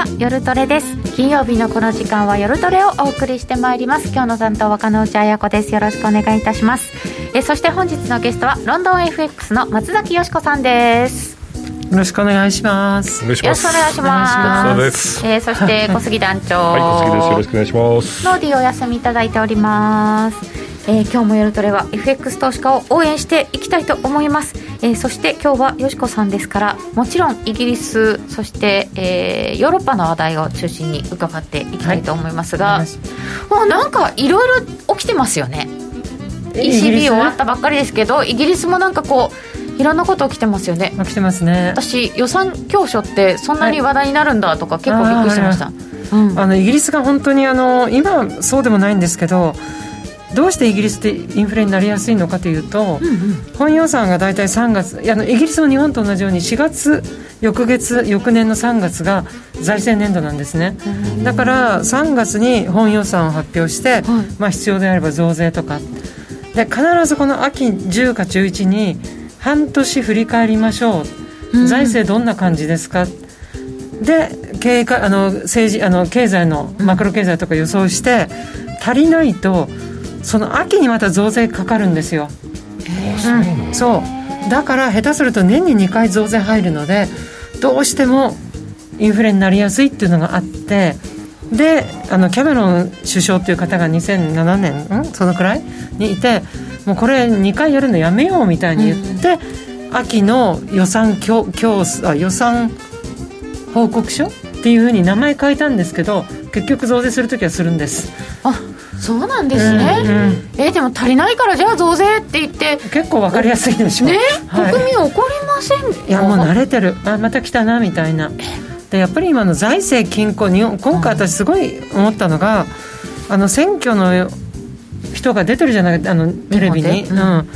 は夜トレです金曜日のこの時間は夜トレをお送りしてまいります今日の担当は加納内彩子ですよろしくお願いいたしますえそして本日のゲストはロンドン FX の松崎よしこさんですよろしくお願いします。よろしくお願いします。えー、そして小杉団長。はい、小杉です。よろしくお願いします。ノーディお休みいただいております。えー、今日も夜トレは FX 投資家を応援していきたいと思います。えー、そして今日はよしこさんですからもちろんイギリスそして、えー、ヨーロッパの話題を中心に伺っていきたいと思いますが、はい、もうなんかいろいろ起きてますよね。ECB 終わったばっかりですけどイギリスもなんかこういろんなこと起きてますよね。起きてますね。私予算教書ってそんなに話題になるんだとか、結構びっくりしました、うん、あのイギリスが本当にあの今そうでもないんですけどどうしてイギリスってインフレになりやすいのかというと、うんうん、本予算が大体3月あのイギリスも日本と同じように4月翌月翌年の3月が財政年度なんですね。だから3月に本予算を発表して、はい、まあ、必要であれば増税とか。で必ずこの秋10か11に半年振り返りましょう、うん、財政どんな感じですか。で経営かあの政治あの経済のマクロ経済とか予想して足りないとその秋にまた増税かかるんですよ、うん、そう。だから下手すると年に2回増税入るのでどうしてもインフレになりやすいっていうのがあってであのキャメロン首相っていう方が2007年ん？そのくらいにいてもうこれ2回やるのやめようみたいに言って、うん、秋の予算教教あ予算報告書っていうふうに名前変えたんですけど結局増税する時はするんです。あそうなんですね、うんうん、えでも足りないからじゃあ増税って言って。結構わかりやすいでしょ。ね、はい、国民怒りません？いやもう慣れてる。あまた来たなみたいな。でやっぱり今の財政均衡日本今回私すごい思ったのが、あの選挙の人が出てるじゃないあのテレビに、うん、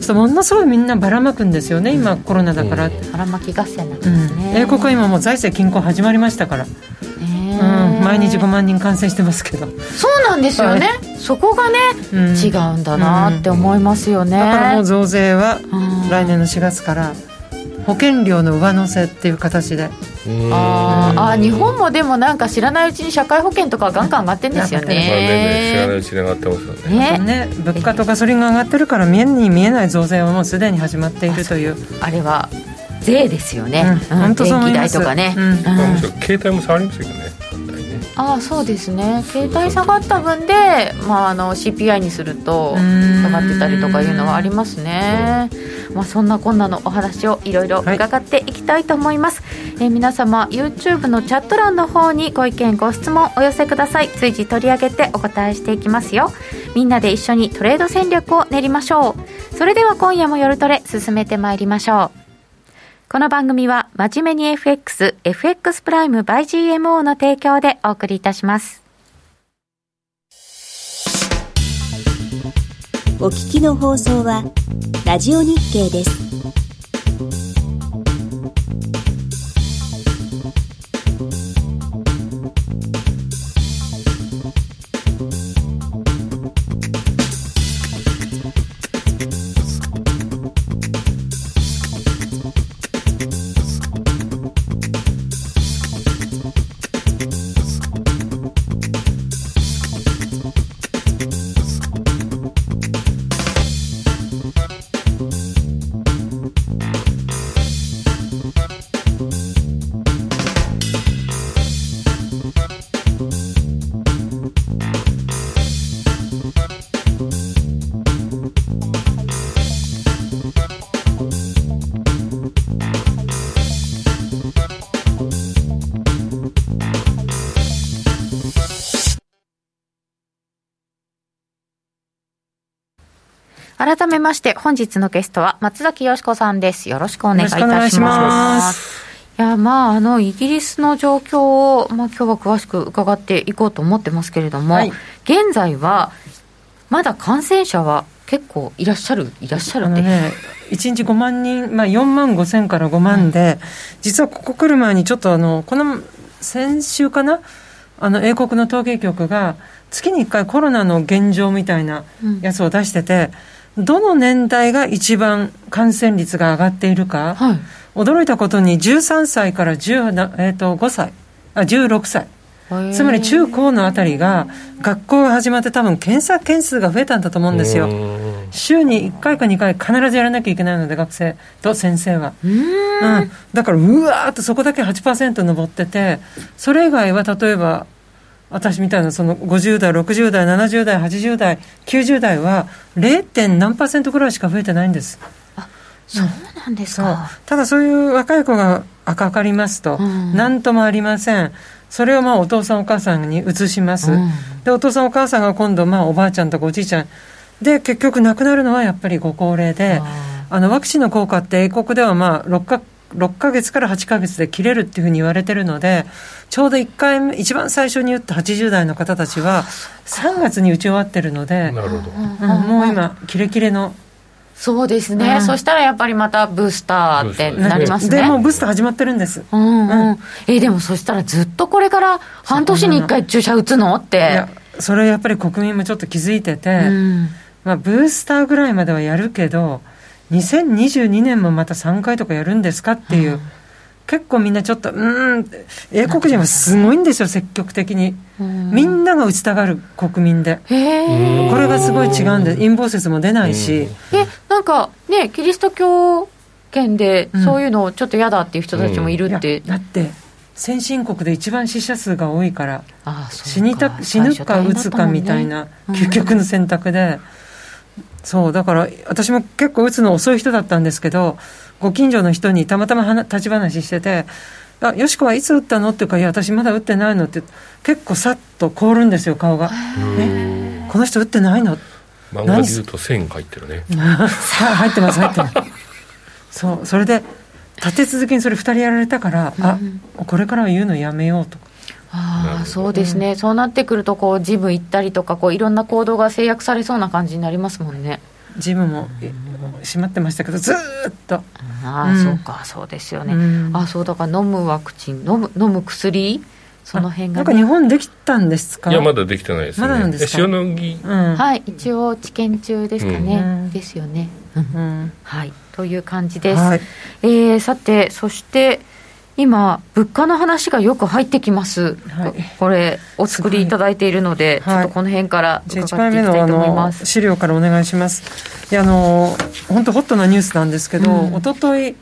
そうものすごいみんなばらまくんですよね今コロナだから、ばらまき合戦なんですね、英国は今もう財政均衡始まりましたから。うん、毎日5万人感染してますけど。そうなんですよね、はい、そこがね、うん、違うんだなって思いますよね、だからもう増税は来年の4月から保険料の上乗せっていう形で。ああ日本もでもなんか知らないうちに社会保険とかガンガン上がってんですよね。知らないうちに上がってますよね。ね。物価とガソリンが上がってるから見えに見えない増税はもうすでに始まっているという。あれは税ですよね、うん、本当そう思います。電気代とかね、うん、携帯も触りますよねああそうですね。携帯下がった分で、まあ、あの CPI にすると下がってたりとかいうのはありますね、まあ、そんなこんなのお話をいろいろ伺っていきたいと思います、はい、え皆様 YouTube のチャット欄の方にご意見ご質問お寄せください。随時取り上げてお答えしていきますよ。みんなで一緒にトレード戦略を練りましょう。それでは今夜も夜トレ進めてまいりましょうこの番組は真面目に FX、FX プライム by GMO の提供でお送りいたします。お聞きの放送はラジオ日経です。改めまして本日のゲストは松崎よしこさんです。よろしくお願いいたします。いやまあ、あのイギリスの状況を、まあ、今日は詳しく伺っていこうと思ってますけれども、はい、現在はまだ感染者は結構いらっしゃる、いらっしゃるって。ね、1日5万人、まあ、4万5千から5万で、はい、実はここ来る前にちょっとあの、この先週かな、あの英国の統計局が、月に1回コロナの現状みたいなやつを出してて、うんどの年代が一番感染率が上がっているか、はい、驚いたことに13歳から10、えー、と5歳あ16歳。つまり中高のあたりが学校が始まって多分検査件数が増えたんだと思うんですよ。週に1回か2回必ずやらなきゃいけないので学生と先生は。うん、だからうわーっとそこだけ8%上っててそれ以外は例えば私みたいなその50代60代70代80代90代は 0. 何パーセントぐらいしか増えてないんです。あそうなんですか、ただそういう若い子がかかりますと、何ともありません。それをまあお父さんお母さんに移します、うん、でお父さんお母さんが今度まあおばあちゃんとかおじいちゃん。で結局亡くなるのはやっぱりご高齢であのワクチンの効果って英国ではまあ6か6ヶ月から8ヶ月で切れるっていうふうに言われてるのでちょうど1回目一番最初に打った80代の方たちは3月に打ち終わってるのでなるほど、うん、もう今キレキレのそうですね、うん、そしたらやっぱりまたブースターってなりますね。でもブースター始まってるんです。うんうん。うん、えでもそしたらずっとこれから半年に1回注射打つの？って。いや、それやっぱり国民もちょっと気づいてて、うん、まあブースターぐらいまではやるけど、2022年もまた3回とかやるんですかっていう。うん結構みんなちょっと、うん、英国人はすごいんですよ、積極的に。みんなが打ちたがる国民で。これがすごい違うんで、陰謀説も出ないし。え、なんかね、キリスト教圏でそういうのちょっと嫌だっていう人たちもいるって。だって、先進国で一番死者数が多いから、死にた死ぬか打つかみたいな究極の選択で。そうだから私も結構打つの遅い人だったんですけどご近所の人にたまたま立ち話してて「あよしこはいつ打ったの?」っていうか「いや私まだ打ってないの」って結構さっと凍るんですよ顔が「えこの人打ってないの?」漫画で言うと線入ってるね。入ってます入ってます。そうそれで立て続けにそれ2人やられたから、うん、あこれからは言うのやめようとああそうですね、うん、そうなってくるとこうジム行ったりとかこういろんな行動が制約されそうな感じになりますもんね。ジムも閉まってましたけどずっと。ああ、うん、そうかそうですよね、うん、あそうだから飲むワクチン飲む飲む薬？その辺が、ね、なんか日本できたんですか？いやまだできてないです、ね、まだなんですか？塩野義、うん、はい一応治験中ですかね、ですよね、はいという感じです、はい、えー、さてそして今、物価の話がよく入ってきます、はい、これ、お作りいただいているので、ちょっとこの辺から伺っていきたいと思います。資料からお願いします。いやあの本当ホットなニュースなんですけど、うん、一昨日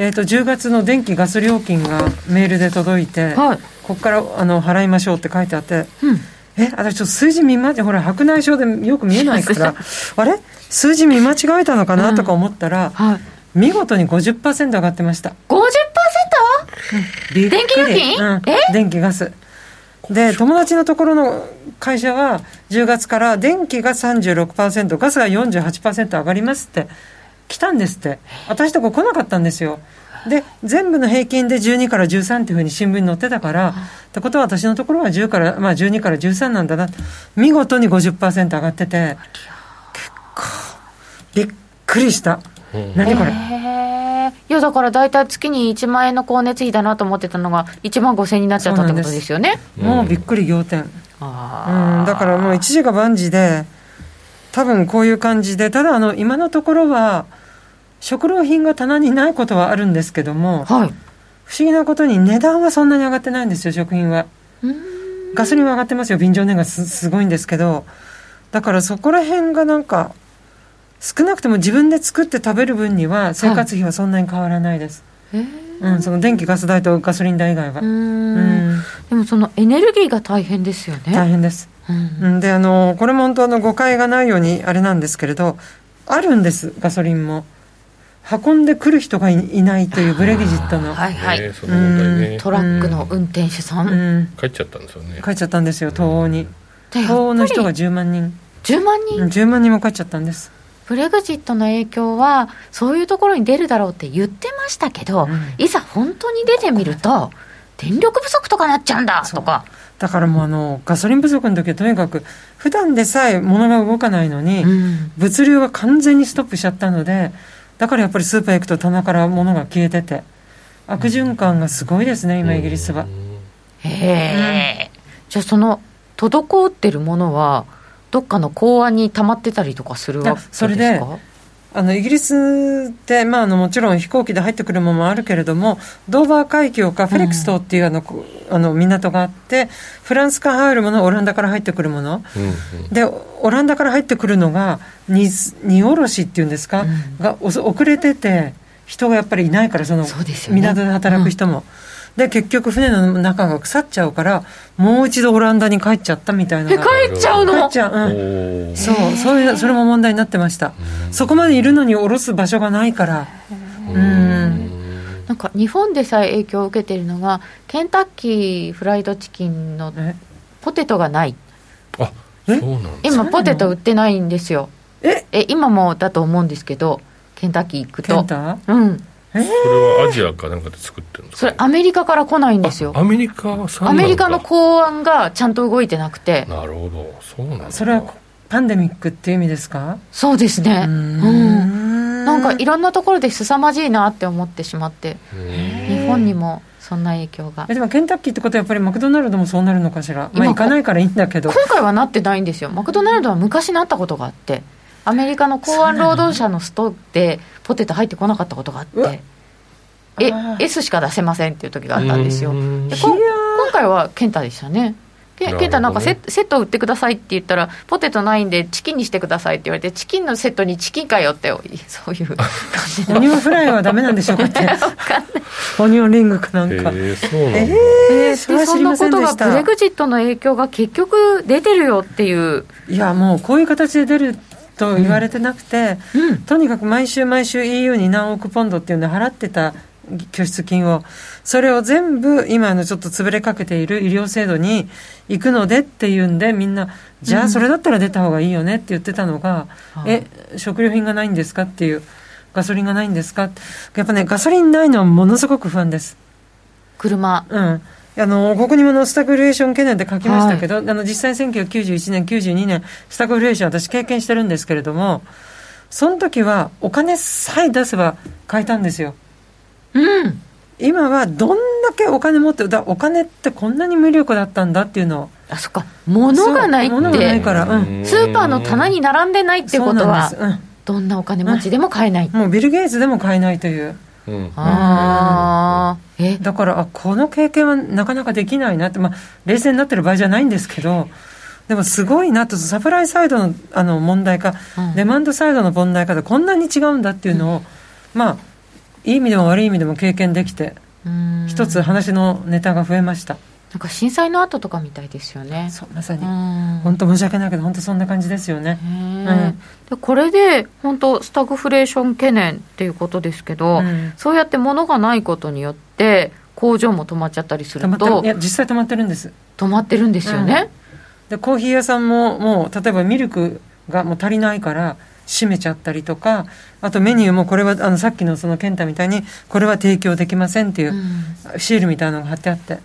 えーと、10月の電気・ガス料金がメールで届いて、はい、ここからあの払いましょうって書いてあって、うん、え私ちょっと数字見間違えほら白内障でよく見えないから あれ？数字見間違えたのかな？とか思ったら、うんはい、見事に50%上がってました。50%? 電気料金、うん、電気ガス。で友達のところの会社は10月から電気が36%ガスが48%上がりますって来たんですって。私とこ来なかったんですよ。で全部の平均で12から13っていうふうに新聞に載ってたからってことは私のところは10から、まあ、12から13なんだな。見事に50%上がってて結構びっくりした、何これ？いやだから大体月に1万円の光熱費だなと思ってたのが1万5000円になっちゃったってことですよね。もうびっくり仰天、うん、だからもう一時が万事で多分こういう感じでただあの今のところは食料品が棚にないことはあるんですけども、はい、不思議なことに値段はそんなに上がってないんですよ食品は。ガソリンは上がってますよ。便乗値がすごいんですけどだからそこら辺がなんか少なくとも自分で作って食べる分には生活費はそんなに変わらないです、はい、うん、その電気ガス代とガソリン代以外は。うん。でもそのエネルギーが大変ですよね。大変です、うん、であのこれも本当あの誤解がないようにあれなんですけれどあるんですガソリンも。運んでくる人がいないというブレギジットの、はいはい、ね、トラックの運転手さん、うん、帰っちゃったんですよね。帰っちゃったんですよ東欧に。東欧の人が10万人。10万人、10万人も帰っちゃったんですブレグジットの影響はそういうところに出るだろうって言ってましたけど、うん、いざ本当に出てみると電力不足とかなっちゃうんだとか。だからもうあのガソリン不足の時はとにかく普段でさえ物が動かないのに、うん、物流が完全にストップしちゃったのでだからやっぱりスーパー行くと棚から物が消えてて悪循環がすごいですね今イギリスは。へえ、うん、じゃあその滞ってるものはどっかの港湾に溜まってたりとかするわけですか？それであのイギリスって、まあ、あのもちろん飛行機で入ってくるものもあるけれども、ドーバー海峡かフェリックス島っていうあの、うん、あの港があって、フランスから入るもの、オランダから入ってくるもの、うんうん、でオランダから入ってくるのが荷、荷下ろしっていうんですか、うん、が遅れてて、人がやっぱりいないから、その港で働く人も。で結局船の中が腐っちゃうからもう一度オランダに帰っちゃったみたいな。え帰っちゃうの？帰っちゃう、うん、そうそういうそれも問題になってました。そこまでいるのに降ろす場所がないから。うん。なんか日本でさえ影響を受けているのがケンタッキーフライドチキンのポテトがない。あそうなん今ポテト売ってないんですよ。え？え今もだと思うんですけどケンタッキー行くと。うんそれはアジアかなんかで作ってるんですか、それアメリカから来ないんですよ。アメリカアメリカの公安がちゃんと動いてなくて。なるほど。そうなんだ。それはパンデミックっていう意味ですか？そうですね。うん。なんかいろんなところで凄まじいなって思ってしまって。日本にもそんな影響が。でもケンタッキーってことはやっぱりマクドナルドもそうなるのかしら？まあ行かないからいいんだけど。今回はなってないんですよ。マクドナルドは昔なったことがあってアメリカの港湾労働者のストでポテト入ってこなかったことがあってえ S しか出せませんっていう時があったんですよ。で今回は健太でしたね。ケンタなんかセセット売ってくださいって言ったらポテトないんでチキンにしてくださいって言われてチキンのセットにチキンかよってそういう感じオニオンフライはダメなんでしょうか ってオニオンリングかなんか。えー、そうなんだ。えー、そそんなことがブレグジットの影響が結局出てるよっていう。いやもうこういう形で出ると言われてなくて、うんうん、とにかく毎週毎週 EU に何億ポンドっていうのを払ってた拠出金を、それを全部今のちょっと潰れかけている医療制度に行くのでっていうんで、みんな、じゃあそれだったら出た方がいいよねって言ってたのが、うん、え、食料品がないんですかっていう、ガソリンがないんですかやっぱね、ガソリンないのはものすごく不安です。車。うん。あのここにものスタグフレーション懸念って書きましたけど、はい、あの実際1991年、92年、スタグフレーション、私、経験してるんですけれども、その時はお金さえ出せば買えたんですよ。うん、今はどんだけお金持ってだお金ってこんなに無力だったんだっていうのを。あそっか。物がないって。物がないから、うん、スーパーの棚に並んでないってことは、うん、どんなお金持ちでも買えない、もうビル・ゲイツでも買えないという、うん、あえだからあこの経験はなかなかできないなって、まあ、冷静になってる場合じゃないんですけどでもすごいなと。サプライサイドのあの問題か、デマンドサイドの問題かでこんなに違うんだっていうのを、まあいい意味でも悪い意味でも経験できて一つ話のネタが増えましたなんか震災の後とかみたいですよね。そうまさに。本当申し訳ないけど本当そんな感じですよね、うん、でこれで本当スタグフレーション懸念っていうことですけど、うん、そうやって物がないことによって工場も止まっちゃったりするといや実際止まってるんです。止まってるんですよね、うん、でコーヒー屋さんももう例えばミルクがもう足りないから閉めちゃったりとかあとメニューもこれはあのさっきのその健太みたいにこれは提供できませんっていうシールみたいなのが貼ってあって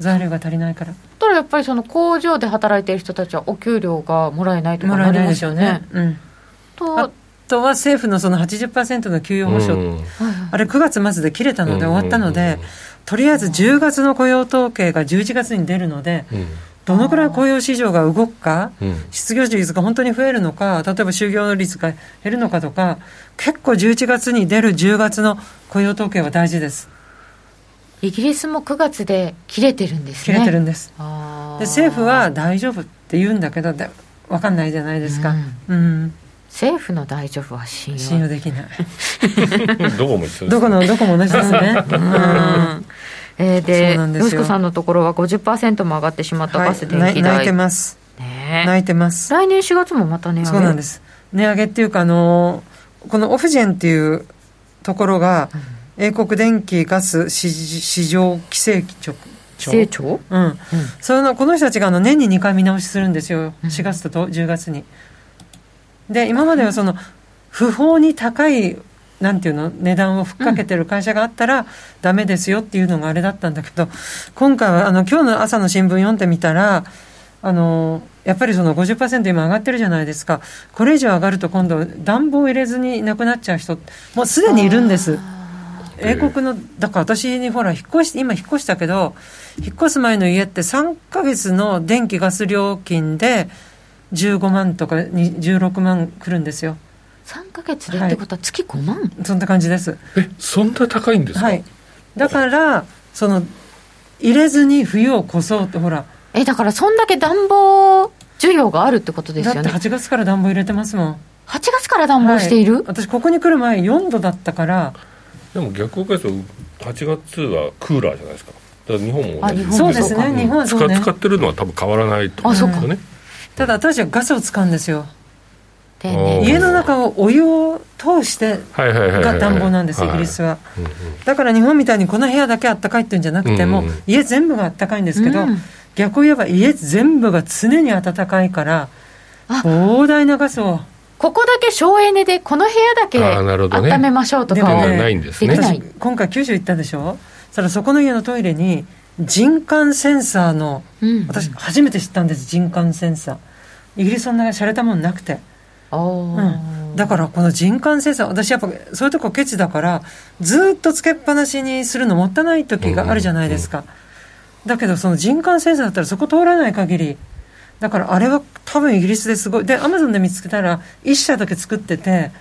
材料が足りないから。ただやっぱりその工場で働いてる人たちはお給料がもらえないとかなりますよね。うん、とあとは政府のその80%の給与保障、うん、あれ9月末で切れたので終わったので、とりあえず10月の雇用統計が11月に出るので、うん。どのくらい雇用市場が動くか、うん、失業率が本当に増えるのか、例えば就業率が減るのかとか、結構11月に出る10月の雇用統計は大事です。イギリスも9月で切れてるんですね。切れてるんです。で政府は大丈夫って言うんだけど、分かんないじゃないですか。うん、うん。政府の大丈夫は信用。信用できない。どこも一緒です、ね、どこのどこも同じで。す ね、うん。えー、でよ。しこさんのところは50%も上がってしまったガス、電気代。泣いてます、ね、泣いてます。来年4月もまた値上げ。そうなんです。値上げっていうかあのこのオフジェンっていうところが、うん、英国電気ガス市場規制局規制庁うん、うん、そのこの人たちがあの年に2回見直しするんですよ、4月と10月に。で今まではその不法に高いなんていうの値段をふっかけてる会社があったらダメですよっていうのがあれだったんだけど今回はあの今日の朝の新聞読んでみたらあのやっぱりその50%今上がってるじゃないですか。これ以上上がると今度暖房入れずに亡くなっちゃう人もうすでにいるんです。英国のだから私にほら引っ越し今引っ越したけど引っ越す前の家って3か月の電気ガス料金で15万とか16万くるんですよ。3か月でってことは月5万、そんな感じです。えそんな高いんですか、はい。だからその入れずに冬を越そうってほら。えだからそんだけ暖房需要があるってことですだってよね8月から暖房入れてますもん。8月から暖房している、はい。私ここに来る前4度だったからでも逆を返すと8月はクーラーじゃないですか。だから日本も同じ。そうですね。ん日本はそうね。使使ってるのは多分変わらないと思うんですよね。ただ私はガスを使うんですよ。家の中をお湯を通してが暖房なんですイギリスは。うんうん。だから日本みたいにこの部屋だけあったかいっていうんじゃなくても、うんうん。家全部があったかいんですけど、うん。逆を言えば家全部が常に暖かいからあ。膨大なガスをここだけ省エネでこの部屋だけあーなるほどね。温めましょうとかでもねはないんですね。できない。私今回九州行ったでしょ？そしたらそこの家のトイレに人感センサーのうん。私初めて知ったんです人感センサー。イギリスそんな洒落たもんなくて、だからこの人感センサー私やっぱそういうとこケチだからずっとつけっぱなしにするのもったいない時があるじゃないですか、だけどその人感センサーだったらそこ通らない限りだからあれは多分イギリスですごい。でアマゾンで見つけたら1社だけ作ってて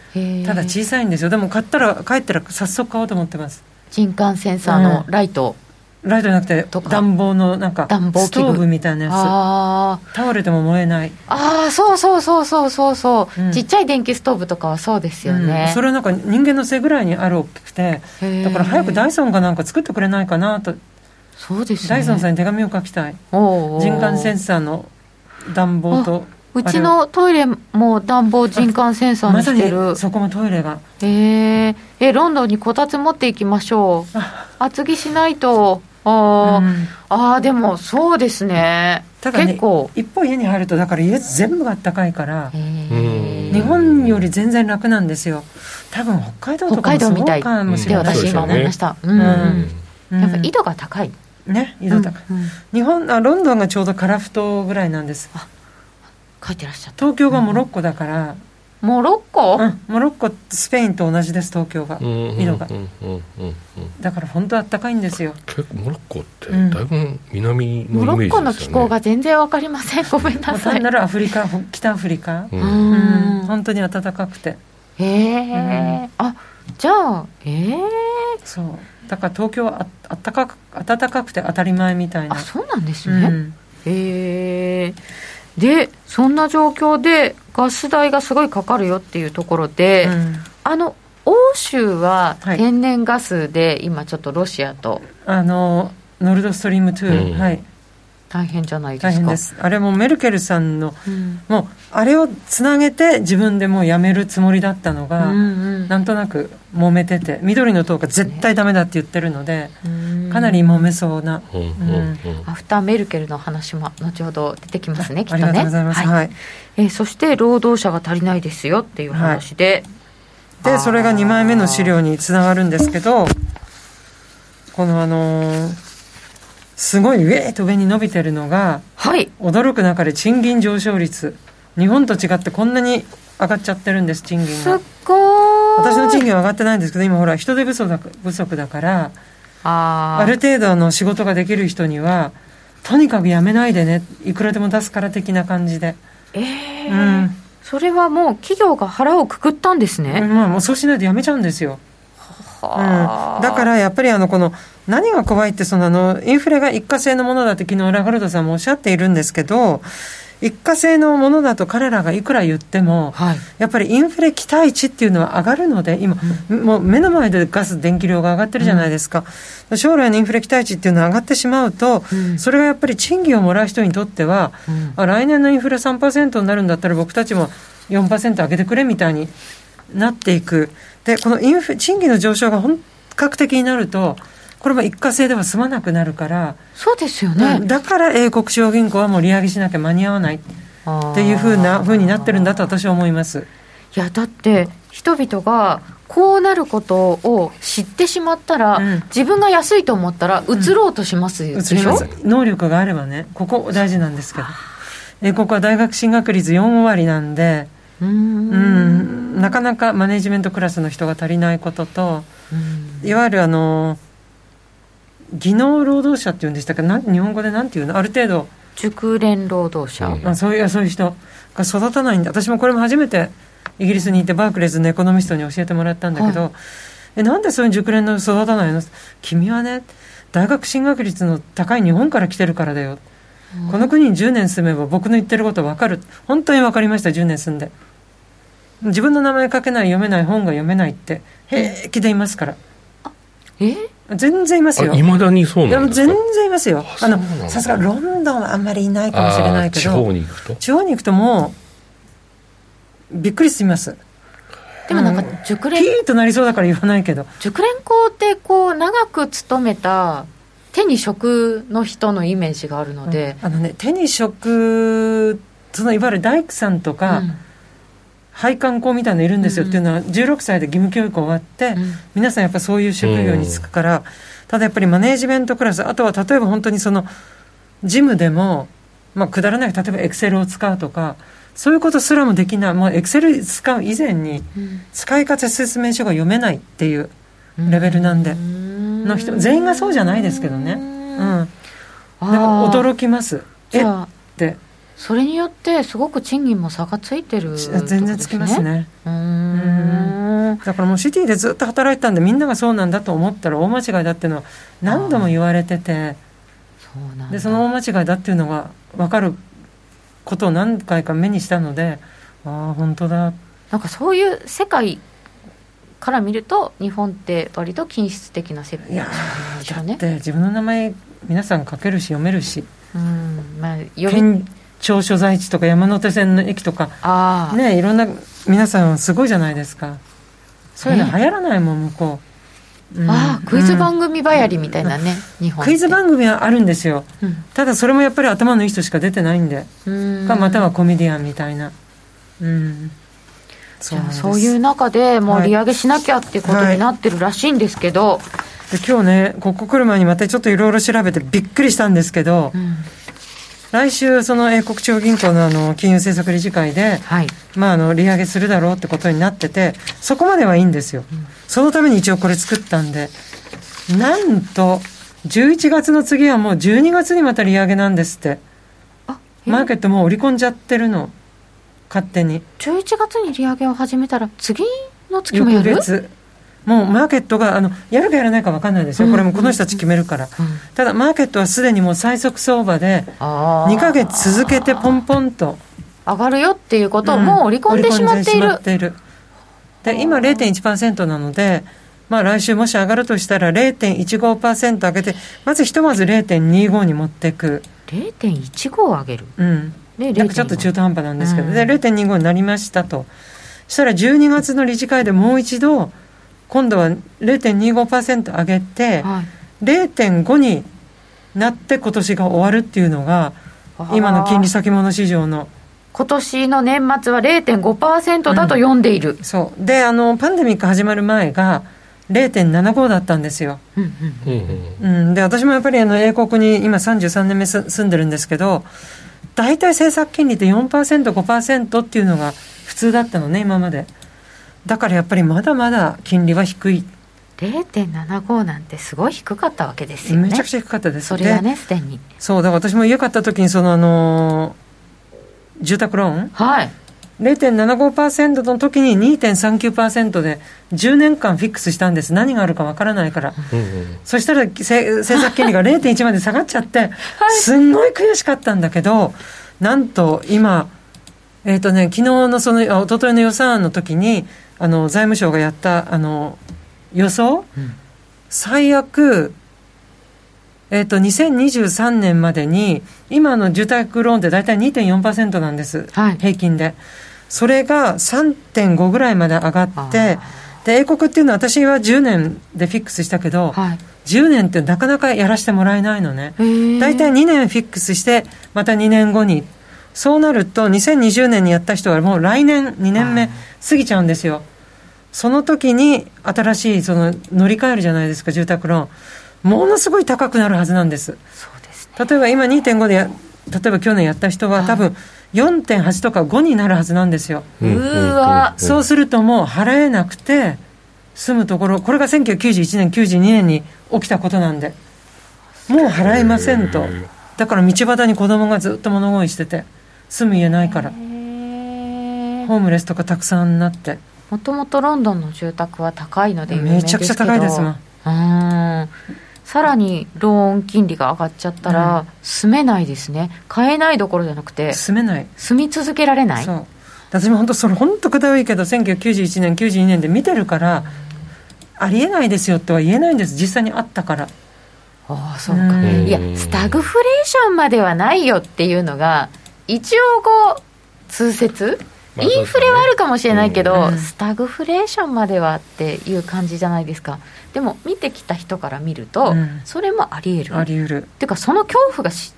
ただ小さいんですよ。でも買ったら帰ったら早速買おうと思ってます。人感センサーのライト、ライトじゃなくて暖房のなんか暖房ストーブみたいなやつ。倒れても燃えない。あーそうそうそうそうそうそう、うん。ちっちゃい電気ストーブとかはそうですよね、うん。それはなんか人間の背ぐらいにある大きくてだから早くダイソンがなんか作ってくれないかなと。そうですね。ダイソンさんに手紙を書きたい。人感センサーの暖房とうちのトイレも暖房人感センサーににしてる、そこもトイレが。えー、えロンドンにこたつ持っていきましょう。厚着しないと。あー、うん。あーでもそうですね。ただね結構。一方家に入るとだから家全部があったかいから日本より全然楽なんですよ。多分北海道と北かもそう海道みたい。かもしでれない私今思いました、うん。うん。うん。やっぱ緯度が高い、ね緯度高い、うんうん。日本あロンドンがちょうどカラフトぐらいなんです。書いてらっしゃった。東京がモロッコだから、モロッコ、うんモロッコスペインと同じです東京が。うんうん緯度がうん。うんうんうん。だから本当あったかいんですよ。結構モロッコってうん。だいぶ南のモロイメージですよね。ッコの気候が全然わかりません。ごめんなさい。単なるアフリカほ北アフリカ。ううん。うんん本当に暖かくて。へえ、あじゃあええそうだから東京はああったかく暖かくて当たり前みたいな。あそうなんですね、うん。へえでそんな状況でガス代がすごいかかるよっていうところで、うん。あの欧州ははい。天然ガスで今ちょっとロシアと。あのノルドストリーム2、うん。はい大変じゃないですか。大変です。あれもメルケルさんのうん。もうあれをつなげて自分でもうやめるつもりだったのが、うんうん。なんとなく揉めてて緑の党が絶対ダメだって言ってるので、うん。かなり揉めそうな、うん。アフターメルケルの話も後ほど出てきますねきっとあねりがとうございます、はい。はい。えーそして労働者が足りないですよっていう話で、でそれが2枚目の資料につながるんですけどこのあのーすごいウェーと上に伸びてるのがはい。驚く中で賃金上昇率。日本と違ってこんなに上がっちゃってるんです賃金すっがごーい。私の賃金は上がってないんですけど今ほら人手不足だ不足だからあー。ある程度の仕事ができる人にはとにかく辞めないでねいくらでも出すから的な感じで、えうーん。それはもう企業が腹をくくったんですね、まあもうそうしないと辞めちゃうんですよ。うん、はあだからやっぱりあのこの何が怖いってそのあのインフレが一過性のものだって昨日ラガルドさんもおっしゃっているんですけど一過性のものだと彼らがいくら言ってもはい。やっぱりインフレ期待値っていうのは上がるので今、もう目の前でガス電気量が上がってるじゃないですか、将来のインフレ期待値っていうのは上がってしまうと、うん。それがやっぱり賃金をもらう人にとっては、うん。あ来年のインフレ3%になるんだったら僕たちも4%上げてくれみたいになっていく。でこのインフレ賃金の上昇が本格的になるとこれも一過性では済まなくなるから、そうですよね、だから英国中央銀行はもう利上げしなきゃ間に合わない。っていうふうなふうになってるんだと私は思います。いやだって人々がこうなることを知ってしまったら、うん。自分が安いと思ったら移ろうとしますでしょ、移ります。能力があればねここ大事なんですけど。英国は大学進学率4割なんでうーん。うん。なかなかマネジメントクラスの人が足りないこととうん。いわゆるあの技能労働者っていうんでしたっけなん日本語でなんていうのある程度、熟練労働者、うん。まあ、そういうそういう人が育たないんで私もこれも初めてイギリスに行ってバークレーズのエコノミストに教えてもらったんだけど、はい、えなんでそういう熟練の育たないの？君はね大学進学率の高い日本から来てるからだよ、うん、この国に10年住めば僕の言ってること分かる。本当に分かりました10年住んで。自分の名前書けない読めない本が読めないって。平気でいますから、え？全然いますよ。いまだにそうなんですか？全然いますよ。あのさすがロンドンはあんまりいないかもしれないけど。地方に行くと？地方に行くともうびっくりします。でもなんか熟練ピーとなりそうだから言わないけど。熟練校ってこう長く勤めた手に職の人のイメージがあるので、うん、あのね手に職そのいわゆる大工さんとか、うん配管工みたいなのいるんですよ、っていうのは16歳で義務教育終わって、うん、皆さんやっぱそういう職業に就くから、ただやっぱりマネージメントクラスあとは例えば本当にその事務でも、まあ、くだらない例えばエクセルを使うとかそういうことすらもできないもうエクセル使う以前に使い方説明書が読めないっていうレベルなんで、の人全員がそうじゃないですけどね。うん。驚きます。えってそれによってすごく賃金も差がついてる、ね、全然つきますね。うん。だからもうシティでずっと働いてたんでみんながそうなんだと思ったら大間違いだっていうのは何度も言われてて。そでその大間違いだっていうのが分かることを何回か目にしたのでああ本当だ。なんかそういう世界から見ると日本って割と均質的な世界いやだって自分の名前皆さん書けるし読めるし。うん。まあより町所在地とか山手線の駅とかねいろんな皆さんすごいじゃないですか。そういうの流行らないもん向こう、うん、ああクイズ番組ばやりみたいなね、うん、日本クイズ番組はあるんですよ、うん、ただそれもやっぱり頭のいい人しか出てないんで。かまたはコメディアンみたいな。うん。じゃあそういう中でもう利上げしなきゃっていうことになってるらしいんですけど、はい。で今日ねここ来る前にまたちょっといろいろ調べてびっくりしたんですけど、うん、来週、その英国中央銀行のあの金融政策理事会で、はい、まあ、あの利上げするだろうってことになってて、そこまではいいんですよ、うん、そのために一応これ作ったんで、なんと、11月の次はもう12月にまた利上げなんですって、マーケットもう織り込んじゃってるの、勝手に。11月に利上げを始めたら、次の月もやる？翌月もうマーケットがあのやるかやらないか分かんないですよ、これもこの人たち決めるから、ただ、マーケットはすでにもう最速相場で、2か月続けてポンポンと。上がるよっていうことをもう織り込んでしまっている。ている。で今、0.1%なので、まあ、来週もし上がるとしたら0.15%上げて、まずひとまず0.25に持っていく。0.15上げる、うん。でなんかちょっと中途半端なんですけど、うん、で0.25になりましたと、そしたら12月の理事会でもう一度、今度は0.25%上げて、はい、0.5になって今年が終わるっていうのが今の金利先物市場の。今年の年末は0.5%だと読んでいる、うん、そう。であのパンデミック始まる前が0.75だったんですよ、うんうん、で私もやっぱりあの英国に今33年目住んでるんですけど大体政策金利って 4%5% っていうのが普通だったのね今までだからやっぱりまだまだ金利は低い。0.75なんてすごい低かったわけですよね。めちゃくちゃ低かったです。それはねすでに。そうだから私も家買った時にそのあの住宅ローン？はい。0.75%の時に2.39%で10年間フィックスしたんです。何があるかわからないから、うんうん、そしたら政策金利が0.1まで下がっちゃって、はい、すんごい悔しかったんだけどなんと今えっ、ー、とね昨日のそのあ一昨日の予算案の時にあの財務省がやったあの予想、うん、最悪、えーと、2023年までに今の住宅ローンって大体2.4%なんです、はい、平均で。それが3.5ぐらいまで上がってで英国っていうのは私は10年でフィックスしたけど、はい、10年ってなかなかやらせてもらえないのね。大体2年フィックスしてまた2年後にそうなると2020年にやった人はもう来年2年目過ぎちゃうんですよ。その時に新しいその乗り換えるじゃないですか住宅ローン。ものすごい高くなるはずなんです。そうです、ね、例えば今2.5でや例えば去年やった人は多分4.8とか5になるはずなんですよ。うわ。そうするともう払えなくて住むところこれが1991年92年に起きたことなんで。もう払えませんと。だから道端に子供がずっと物乞いしてて住む家ないから。ホームレスとかたくさんなって。もともとロンドンの住宅は高いのでめちゃくちゃ高いですもん。うん。さらにローン金利が上がっちゃったら、うん、住めないですね。買えないどころじゃなくて住めない。住み続けられない。そう。私も本当それ本当くだらいいけど1991年92年で見てるから、ありえないですよとは言えないんです。実際にあったから。ああそうか、いやスタグフレーションまではないよっていうのが一応こう通説？インフレはあるかもしれないけど、うん、スタグフレーションまではっていう感じじゃないですか。でも見てきた人から見ると、うん、それもありえる。あり得る。っていうかその恐怖がし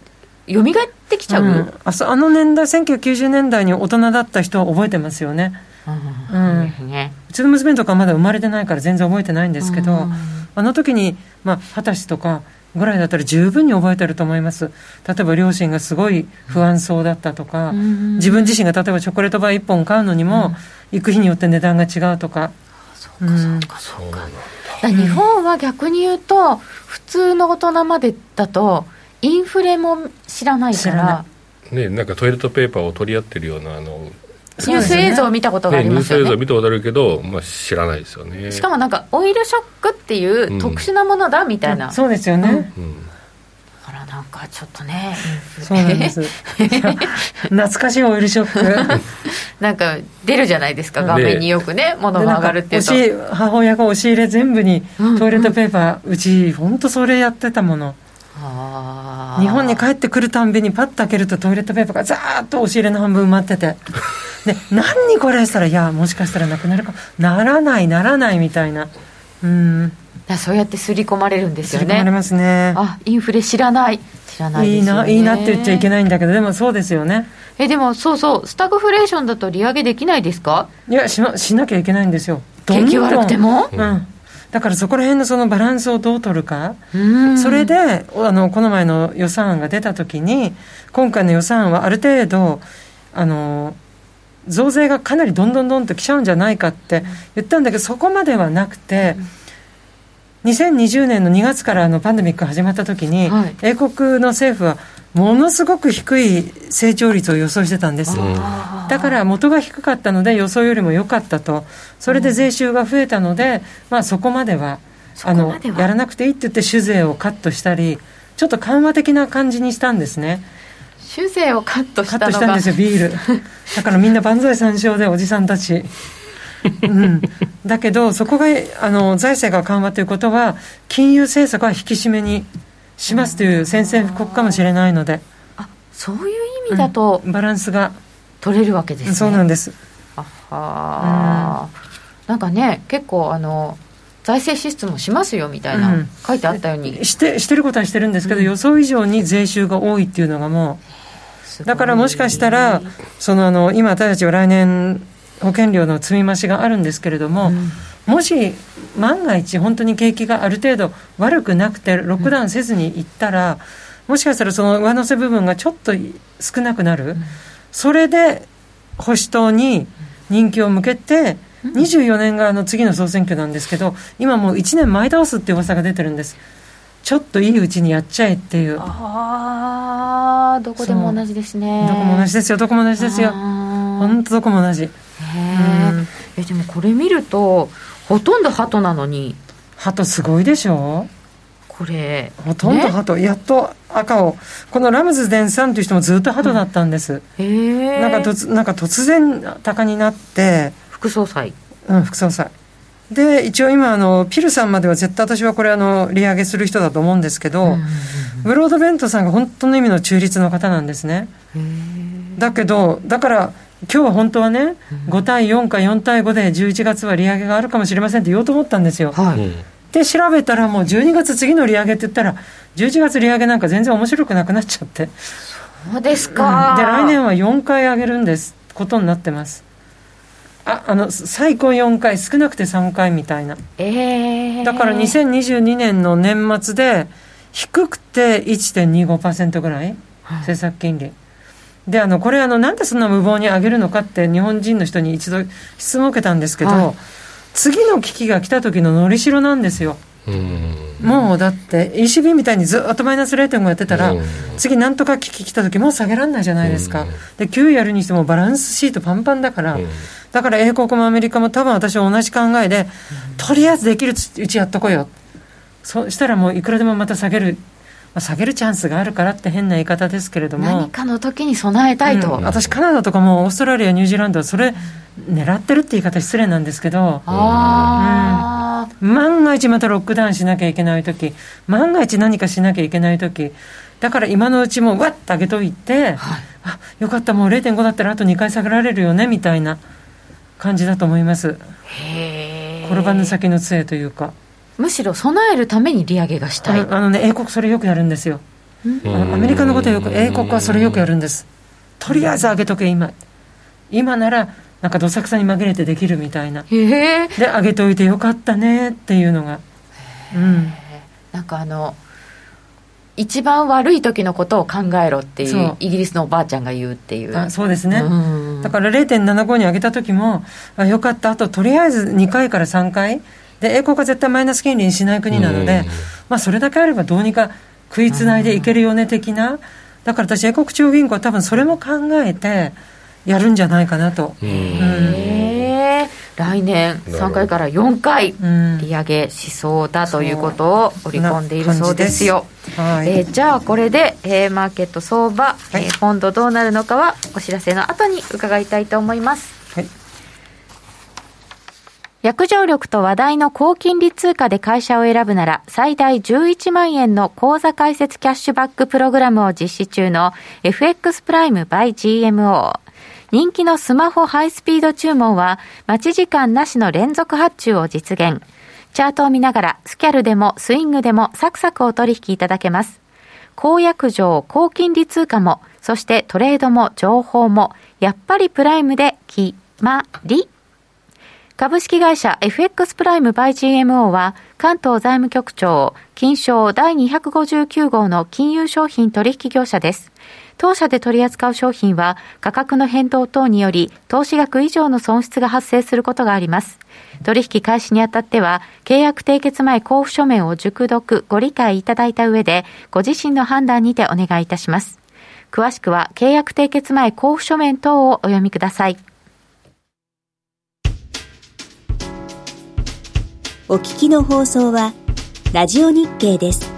蘇ってきちゃう、うん、ああの年代1990年代に大人だった人は覚えてますよね。うん、ね、うちの娘とかまだ生まれてないから全然覚えてないんですけど、あの時にまあ二十歳とかぐらいだったら十分に覚えてると思います。例えば両親がすごい不安そうだったとか、自分自身が例えばチョコレートバー1本買うのにも、行く日によって値段が違うとか。そうかそうか。そうか。日本は逆に言うと普通の大人までだとインフレも知らないから。ねなんかトイレットペーパーを取り合ってるようなあのニュース映像を見たことがありますよね、ニュース映像見たことあるけど、まあ、知らないですよね。しかもなんかオイルショックっていう特殊なものだみたいな、うん、そうですよね、うん、だからなんかちょっとねそうなんです。懐かしいオイルショック。なんか出るじゃないですか画面によくね物が上がるっていうと。母親が押し入れ全部にトイレットペーパー、うんうん、うち本当それやってたもの。日本に帰ってくるたんびにパッと開けるとトイレットペーパーがザーッと押し入れの半分埋まっててで何にこれしたらいやもしかしたらなくなるかならないならないみたいな。うん。そうやって刷り込まれるんですよね。刷り込まれますね。あインフレ知らない。知らないね、いいないいなって言っちゃいけないんだけどでもそうですよね。えでもそうそうスタグフレーションだと利上げできないですか？いやししなきゃいけないんですよ。景気悪くても？うん。だからそこら辺のそのバランスをどう取るか、それであのこの前の予算案が出たときに、今回の予算案はある程度、あの増税がかなりどんどんどんときちゃうんじゃないかって言ったんだけど、そこまではなくて、2020年の2月からのパンデミックが始まったときに、はい、英国の政府はものすごく低い成長率を予想してたんです、だから元が低かったので予想よりも良かったと。それで税収が増えたので、まあ、そこまでは？あのやらなくていいって言って酒税をカットしたりちょっと緩和的な感じにしたんですね酒税をカットしたカットしたんですよビール。だからみんな万歳三唱でおじさんたち。うん、だけどそこがあの財政が緩和ということは金融政策は引き締めにしますという宣戦布告かもしれないので。あそういう意味だと、うん、バランスが。取れるわけですね。そうなんです。あは、うん、なんかね結構あの財政支出もしますよみたいな、うん、書いてあったように。してしてることはしてるんですけど、予想以上に税収が多いっていうのがもうだからもしかしたらそのあの今私たちは来年保険料の積み増しがあるんですけれども、もし万が一本当に景気がある程度悪くなくてロックダウンせずにいったら、うん、もしかしたらその上乗せ部分がちょっと少なくなる、うん、それで保守党に人気を向けて、うん、24年があの次の総選挙なんですけど今もう1年前倒すって噂が出てるんです。ちょっといいうちにやっちゃえっていう。ああどこでも同じですね。どこも同じですよ。どこも同じですよ。本当どこも同じ。へえでもこれ見るとほとんど鳩なのに。鳩すごいでしょ？これほとんど鳩、ね、やっと赤を。このラムズデンさんという人もずっと鳩だったんです、うん、なんか突なんか突然高になって副総裁。うん副総裁。で一応今あのピルさんまでは絶対私はこれあの利上げする人だと思うんですけど、うんうんうん、ブロードベントさんが本当の意味の中立の方なんですね。だけどだから今日は本当はね、5対4か4対5で11月は利上げがあるかもしれませんって言おうと思ったんですよ。はい、で、調べたらもう12月次の利上げって言ったら、11月利上げなんか全然面白くなくなっちゃって。そうですか、うん、で、来年は4回上げるんです、ことになってます。ああの最高4回少なくて3回みたいな、えー、だから2022年の年末で低くて1.25%ぐらい、はい、政策金利。であのこれあのなんでそんな無謀に上げるのかって日本人の人に一度質問を受けたんですけど、はい、次の危機が来た時ののりしろなんですよもうだって ECB みたいにずっとマイナス0.5やってたら、次なんとか危機来た時もう下げられないじゃないですか、で9やるにしてもバランスシートパンパンだから、だから英国もアメリカも多分私は同じ考えで、とりあえずできるうちやっとこうよ。そしたらもういくらでもまた下げる下げるチャンスがあるからって変な言い方ですけれども。何かの時に備えたいと、うん、私カナダとかもオーストラリアニュージーランドはそれ狙ってるって言い方失礼なんですけど。あ、うん、万が一またロックダウンしなきゃいけない時万が一何かしなきゃいけない時だから今のうちもわっと上げといて、はい、あよかったもう0.5だったらあと2回下げられるよねみたいな感じだと思います。転ばぬ先の杖というか。むしろ備えるために利上げがしたい、あのね英国それよくやるんですよ。アメリカのことよく英国はそれよくやるんです。とりあえず上げとけ今。今ならなんかどさくさに紛れてできるみたいな。で上げといてよかったねっていうのが。うん。なんかあの一番悪い時のことを考えろっていうイギリスのおばあちゃんが言うっていう。あそうですね、だから0.75に上げた時もあよかったあととりあえず2回から3回。で英国は絶対マイナス金利にしない国なので、まあ、それだけあればどうにか食いつないでいけるよね的な、だから私、英国中央銀行は多分それも考えてやるんじゃないかなと。来年3回から4回利上げしそうだということを織り込んでいるそうですよ。はい、えー、じゃあこれで、えー、マーケット相場、はい、えー、ポンドどうなるのかはお知らせの後に伺いたいと思います。約定力と話題の高金利通貨で会社を選ぶなら最大11万円の口座開設キャッシュバックプログラムを実施中の FX プライム by GMO。人気のスマホハイスピード注文は待ち時間なしの連続発注を実現。チャートを見ながらスキャルでもスイングでもサクサクお取引いただけます。公約上高金利通貨も、そしてトレードも情報も、やっぱりプライムで決まり。株式会社 FX プライムバイ GMO は関東財務局長金賞第259号の金融商品取引業者です。当社で取り扱う商品は価格の変動等により投資額以上の損失が発生することがあります。取引開始にあたっては契約締結前交付書面を熟読ご理解いただいた上でご自身の判断にてお願いいたします。詳しくは契約締結前交付書面等をお読みください。お聞きの放送は、ラジオ日経です。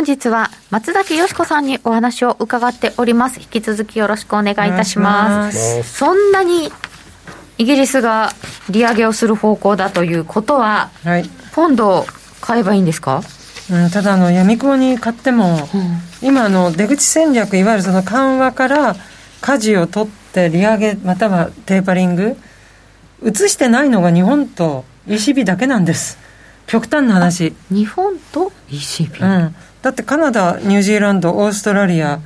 本日は松崎よしこさんにお話を伺っております。引き続きよろしくお願いいたします。そんなにイギリスが利上げをする方向だということは、はい、ポンド買えばいいんですか？うん、ただあの、闇雲に買っても、うん、今の出口戦略、いわゆるその緩和から舵を取って利上げ、またはテーパリング、移してないのが日本と ECB だけなんです。極端な話。日本と ECB? うん。だってカナダ、ニュージーランド、オーストラリア、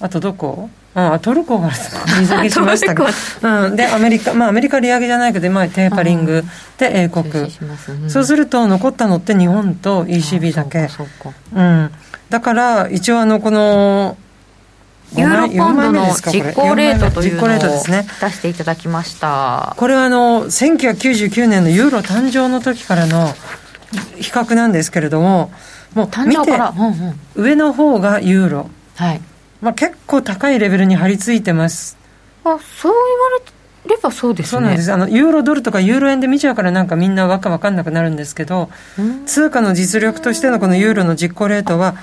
あとどこ？あトルコが利下げしましたけうん、でアメリカ、まあ、アメリカ利上げじゃないけど、まあ、テーパリング。で英国、うん、そうすると残ったのって日本と ECB だけ。うん、だから一応あのこのユーロポンドの実行レートというのを出していただきました、これはあの1999年のユーロ誕生の時からの比較なんですけれどももう見て、うんうん、上の方がユーロ、はい。まあ、結構高いレベルに張り付いてます。あそう言われればそうですね。そうなんです。あのユーロドルとかユーロ円で見ちゃうからなんかみんなわか分かんなくなるんですけど、通貨の実力としてのこのユーロの実行レートは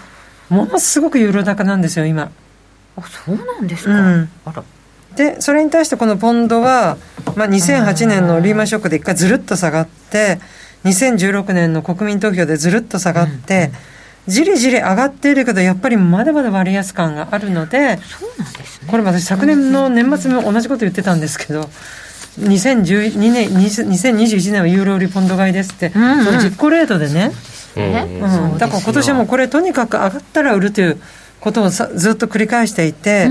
ものすごくユーロ高なんですよ今。あそうなんですか、うん、あら。でそれに対してこのポンドは、まあ、2008年のリーマンショックで一回ずるっと下がって2016年の国民投票でずるっと下がって、じりじり上がっているけどやっぱりまだまだ割安感があるのでそうなんです、ね、これ私昨年の年末も同じこと言ってたんですけど2012年2021年はユーロ売りポンド買いですって、うんうん、その実行レートでね、うん。うん、だから今年はもうこれとにかく上がったら売るということをさずっと繰り返していて、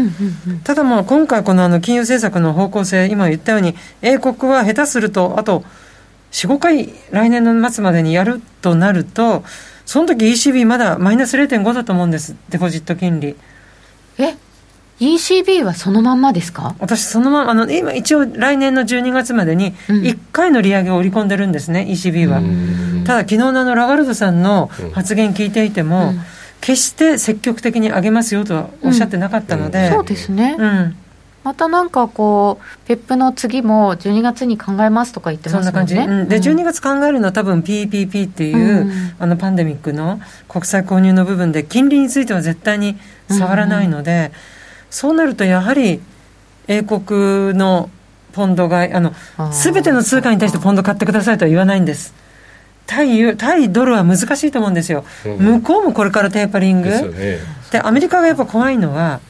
ただもう今回このあの金融政策の方向性今言ったように英国は下手するとあと45回来年の末までにやるとなるとその時 ECB まだマイナス0.5だと思うんです。デポジット金利。え？ECB はそのまんまですか？私そのままあの今一応来年の12月までに1回の利上げを織り込んでるんですね、うん、ECB は。ただ昨日のあのラガルドさん。の発言聞いていても、うん、決して積極的に上げますよとはおっしゃってなかったので、うん、そうですね、うんまたなんかこう、ペップの次も12月に考えますとか言ってますもんね。そんな感じ。で、12月考えるのは多分 PPP っていう、うん、あのパンデミックの国債購入の部分で、金利については絶対に触らないので、うん、そうなるとやはり、英国のポンド買い、あの、すべての通貨に対してポンド買ってくださいとは言わないんです。対対ドルは難しいと思うんですよ、うん、向こうもこれからテーパリング、で、ね、アメリカがやっぱ怖いのは、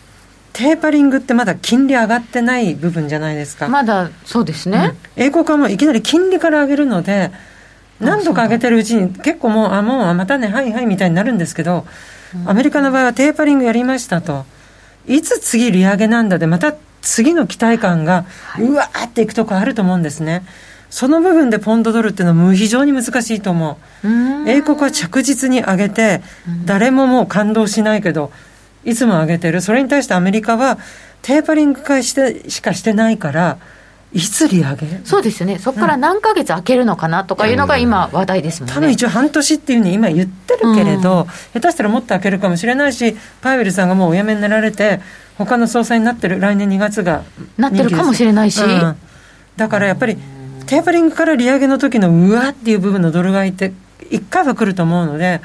テーパリングってまだ金利上がってない部分じゃないですか。まだそうですね。うん、英国はもういきなり金利から上げるので、何度か上げてるうちに結構もう、あ、もう、またね、はいはいみたいになるんですけど、アメリカの場合はテーパリングやりましたと。いつ次利上げなんだで、また次の期待感が、うわーっていくとこあると思うんですね。その部分でポンドドルっていうのは非常に難しいと思う。英国は着実に上げて、誰ももう感動しないけど、いつも上げてる、それに対してアメリカはテーパリング化してしかしてないから、いつ利上げそうですよね、そこから何ヶ月空けるのかなとかいうのが今、話題ですもんね、多分一応、半年っていうふうに今言ってるけれど、うん、下手したらもっと開けるかもしれないし、パウエルさんがもうお辞めになられて、他の総裁になってる、来年2月がなってるかもしれないし、うん、だからやっぱり、テーパリングから利上げの時のうわっていう部分のドル買いって、1回は来ると思うので、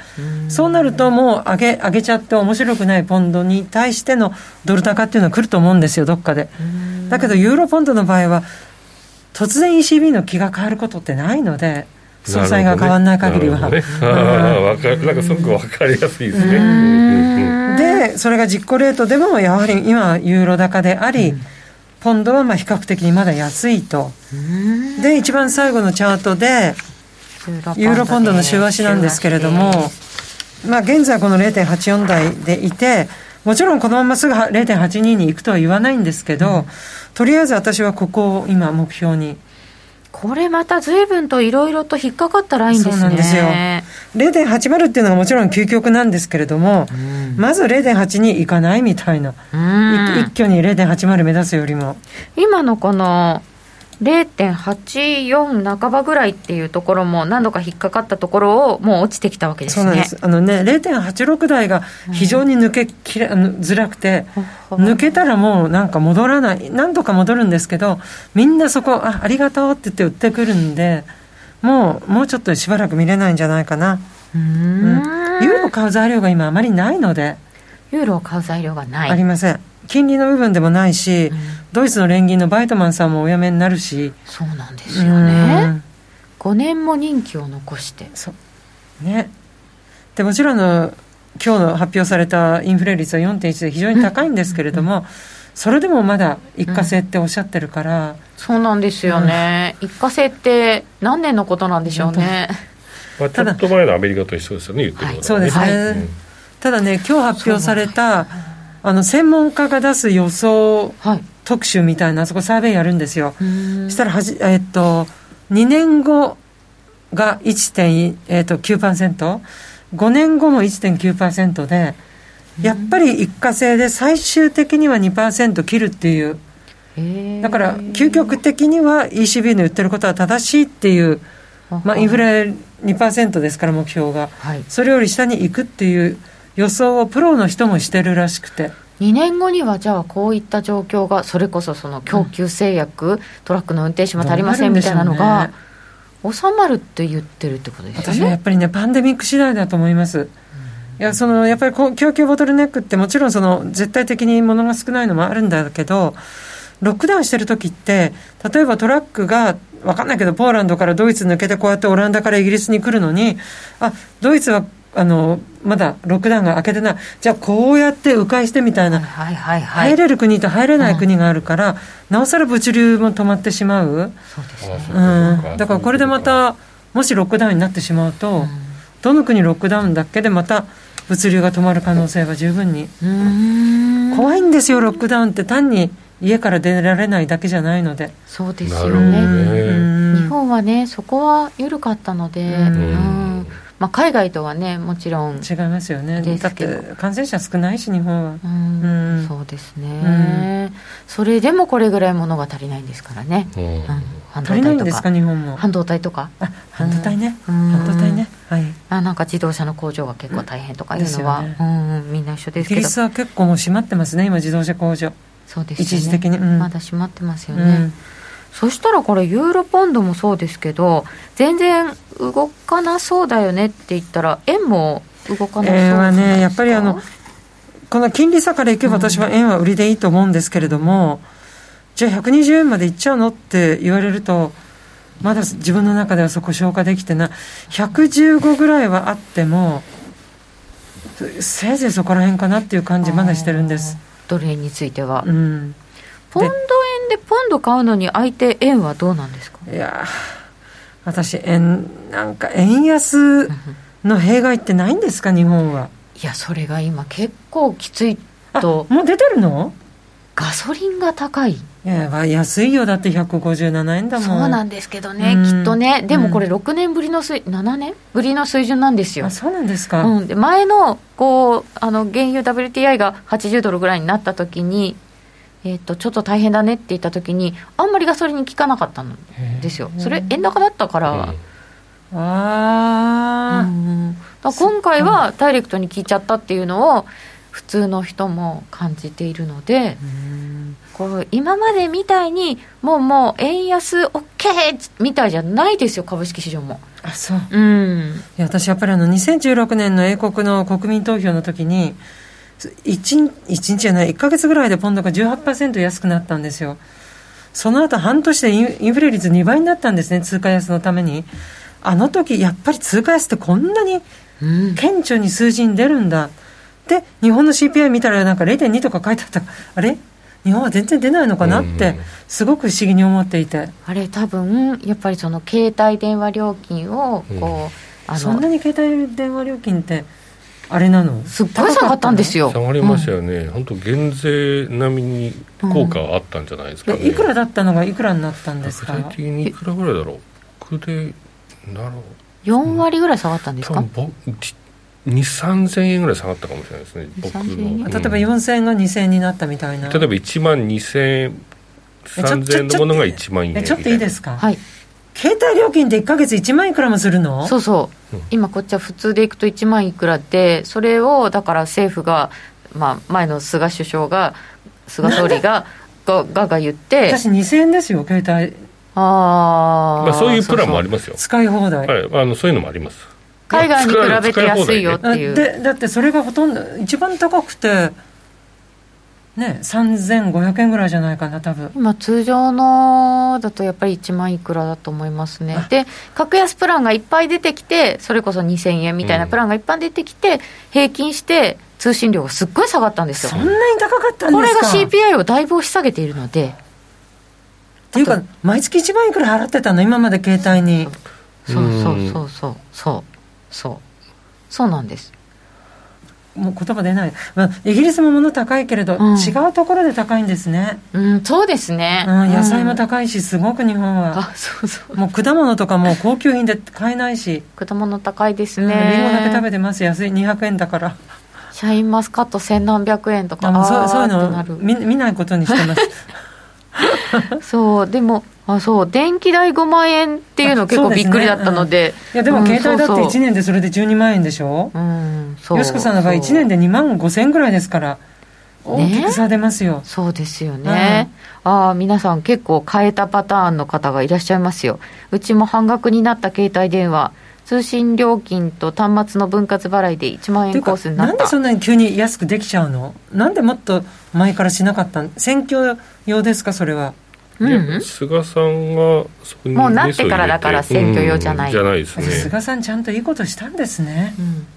そうなるともう上げ上げちゃって面白くないポンドに対してのドル高っていうのは来ると思うんですよ、どっかで。だけど、ユーロポンドの場合は、突然 ECB の気が変わることってないので、総裁が変わらない限りは。ね、なんかすごく分かりやすいですね。で、それが実行レートでも、やはり今、ユーロ高であり、ポンドはまあ比較的にまだ安いと。で、一番最後のチャートで、ユーロポンドの週足なんですけれども、まあ、現在この0.84台でいて、もちろんこのまますぐ0.82に行くとは言わないんですけど、うん、とりあえず私はここを今、目標に。これまた随分といろいろと引っかかったラインですね。そうなんですよ。0.80っていうのがもちろん究極なんですけれども、うん、まず0.8に行かないみたいな、うん、一挙に0.80目指すよりも。今のこの0.84半ばぐらいっていうところも何度か引っかかったところをもう落ちてきたわけですね。そうなんです。あのね、0.86台が非常に抜けきれ、づらくて、抜けたらもうなんか戻らない、何度か戻るんですけど、みんなそこ、あ、ありがとうって言って売ってくるんで、もう、もうちょっとしばらく見れないんじゃないかな。うん,、ユーロ買う材料が今あまりないので。ユーロを買う材料がない。ありません。金利の部分でもないし、うん、ドイツの連銀のバイトマンさんもお辞めになるし。そうなんですよね、5年も任期を残して。そう。ね。でもちろんの今日の発表されたインフレ率は4.1で非常に高いんですけれども、うん、それでもまだ一過性っておっしゃってるから、うん、そうなんですよね、一過性って何年のことなんでしょうね、まあ、ちょっと前のアメリカと一緒ですよね言ってることは、ね、そうですね、はい、ただね今日発表されたあの専門家が出す予想特集みたいな、あそこサーベイやるんですよ。そしたらはじ、えっと、2年後が1.9%、えっと、9%、5年後も1.9%で、やっぱり一過性で最終的には2%切るっていう。だから、究極的には ECB の言ってることは正しいっていう、まあ、インフレ2%ですから、目標が、はい、それより下に行くっていう予想をプロの人もしてるらしくて。2年後にはじゃあこういった状況がそれこそその供給制約、うん、トラックの運転手も足りませんみたいなのが収まるって言ってるってことですよね。私はやっぱりねパンデミック次第だと思います。いやそのやっぱり供給ボトルネックってもちろんその絶対的に物が少ないのもあるんだけどロックダウンしてる時って例えばトラックが分かんないけどポーランドからドイツ抜けてこうやってオランダからイギリスに来るのにあドイツはあのまだロックダウンが明けてない。じゃあこうやって迂回してみたいな、はいはいはい、入れる国と入れない国があるから、うん、なおさら物流も止まってしまう。そうですね、うん、だからこれでまたもしロックダウンになってしまうと、うん、どの国ロックダウンだけでまた物流が止まる可能性は十分に。怖いんですよロックダウンって。単に家から出られないだけじゃないので。そうですよね、ね、日本はねそこは緩かったので、うんまあ、海外とはねもちろん違いますよね。だって感染者少ないし日本は、うん、うん、そうですね、うん、それでもこれぐらいものが足りないんですからね、うん、半導体とか。日本も。半導体とか。あ半導体ね、半導体ね。はい。あなんか自動車の工場が結構大変とかいうのは、ね、うんみんな一緒ですけど。イギリスは結構もう閉まってますね今自動車工場。そうですね。一時的に、まだ閉まってますよね、そしたらこれユーロポンドもそうですけど全然動かなそうだよねって言ったら円も動かなそう円はねやっぱりあのこの金利差からいけば私は円は売りでいいと思うんですけれども、うん、じゃあ120円までいっちゃうのって言われるとまだ自分の中ではそこ消化できてな115ぐらいはあってもせいぜいそこら辺かなっていう感じまだしてるんです。ドル円については、うん、ポンド円でポンド買うのに相手円はどうなんですか？いや私円なんか円安の弊害ってないんですか？日本は。いやそれが今結構きついと。もう出てるの？ガソリンが高い。いや安いよ。だって157円だもん。そうなんですけどね、うん、きっとね。でもこれ6年ぶりの水、うん、7年ぶりの水準なんですよ。あそうなんですか、うん、で前のこうあの原油 WTI が80ドルぐらいになった時にえーと、ちょっと大変だねって言った時にあんまりガソリンに効かなかったんですよ。それ円高だったから、ああ、うん、今回はダイレクトに効いちゃったっていうのを普通の人も感じているので、こう今までみたいにもうもう円安 OK みたいじゃないですよ株式市場も。あそう、うん、いや私やっぱりあの2016年の英国の国民投票の時に 1, 1日じゃない、1か月ぐらいでポンドが18%安くなったんですよ。その後半年でインフレ率2倍になったんですね、通貨安のために。あの時やっぱり通貨安ってこんなに顕著に数字に出るんだ。うん、で、日本の CPI 見たらなんか0.2とか書いてあったあれ？日本は全然出ないのかな？って、すごく不思議に思っていて。あれ、多分やっぱりその携帯電話料金をこう、うん、そんなに携帯電話料金ってあれなの？すっごい下がったんですよ下がりましたよね、うん、本当減税並みに効果があったんじゃないですか、ね。うん、いくらだったのがいくらになったんですか？具体的にいくらぐらいだろう？僕でなるほど4割ぐらい下がったんですか、2 3千円ぐらい下がったかもしれないですね。僕の、例えば4000円が2000円になったみたいな。例えば1万2000円3000円のものが1万円ちょっといいですか？はい携帯料金って1か月1万いくらもするの？そうそう、うん、今こっちは普通でいくと1万いくらでそれをだから政府が、まあ、前の菅首相が菅総理が ががが言って私2000円ですよ携帯。あ、まあそういうプランもありますよ。使い放題、はい、あのそういうのもあります。海外に比べて安いよっていう、でだってそれがほとんど一番高くてね、3500円ぐらいじゃないかな、多分。今、通常のだとやっぱり1万いくらだと思いますね、で、格安プランがいっぱい出てきて、それこそ2000円みたいなプランがいっぱい出てきて、平均して、通信料がすっごい下がったんですよ。そんなに高かったんですか？これが CPI をだいぶ押し下げているので。っていうか、毎月1万いくら払ってたの、今まで携帯に。そうそうそうそう、そう、そう、そうなんです。もう言葉出ない、まあ、イギリスも物高いけれど、うん、違うところで高いんですね、うん、そうですね、うん、野菜も高いし、すごく日本は、あそうそう。もう果物とかも高級品で買えないし、果物高いですね、り、うんごだけ食べてます、安い、200円だから。シャインマスカット千何百円とかあそうそういうの見見ないことにしてます。そうでもあそう。電気代5万円っていうの結構びっくりだったので、ねうん、いやでも携帯だって1年でそれで12万円でしょ、うん、そう。よしこさんの場合1年で2万5千ぐらいですから大きく差出ますよ、ね、そうですよね、うん、ああ皆さん結構変えたパターンの方がいらっしゃいますよ。うちも半額になった携帯電話。通信料金と端末の分割払いで1万円コースになった。なんでそんなに急に安くできちゃうの？なんでもっと前からしなかった選挙用ですかそれはうんうん、菅さんがそこにもうなってからだから選挙用じゃない。うんじゃないですね。菅さんちゃんといいことしたんですね。うん。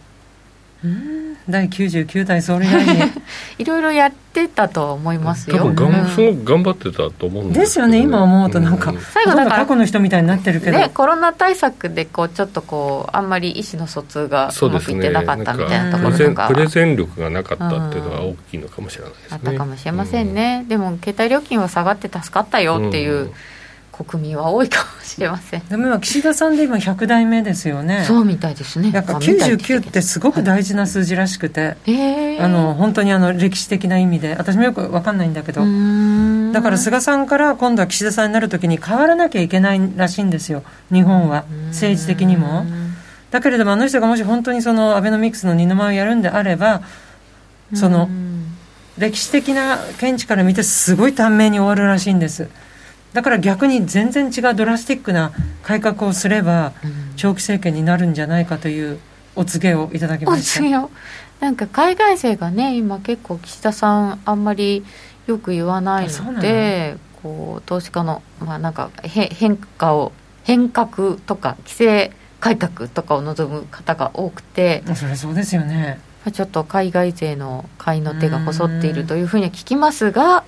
うん第99代総理大臣いろいろやってたと思いますよ。多分がん、うん。すごく頑張ってたと思うんですですよね今思うと。なんか、う最後だから過去の人みたいになってるけど、ね、コロナ対策でこうちょっとこうあんまり意思の疎通がうまくいってなかったみたいなところプレゼンとかプレゼン力がなかったっていうのは大きいのかもしれないですね。あったかもしれませんね、でも携帯料金は下がって助かったよっていう国民は多いかもしれません、でも今岸田さんで今100代目ですよね。そうみたいですね。なんかあみたい99ってすごく大事な数字らしくて、へー。あの本当にあの歴史的な意味で。私もよく分かんないんだけど、だから菅さんから今度は岸田さんになるときに変わらなきゃいけないらしいんですよ。日本は。政治的にも。だけれどもあの人がもし本当にそのアベノミクスの二の舞をやるんであればそのうん。歴史的な見地から見てすごい短命に終わるらしいんですだから逆に全然違うドラスティックな改革をすれば長期政権になるんじゃないかというお告げをいただきおました。なんか海外勢がね今結構岸田さんあんまりよく言わないのの？でこう投資家のまあなんかへ変化を変革とか規制改革とかを望む方が多くてそれそうですよね。まあちょっと海外勢の買いの手が細っているというふうには聞きますが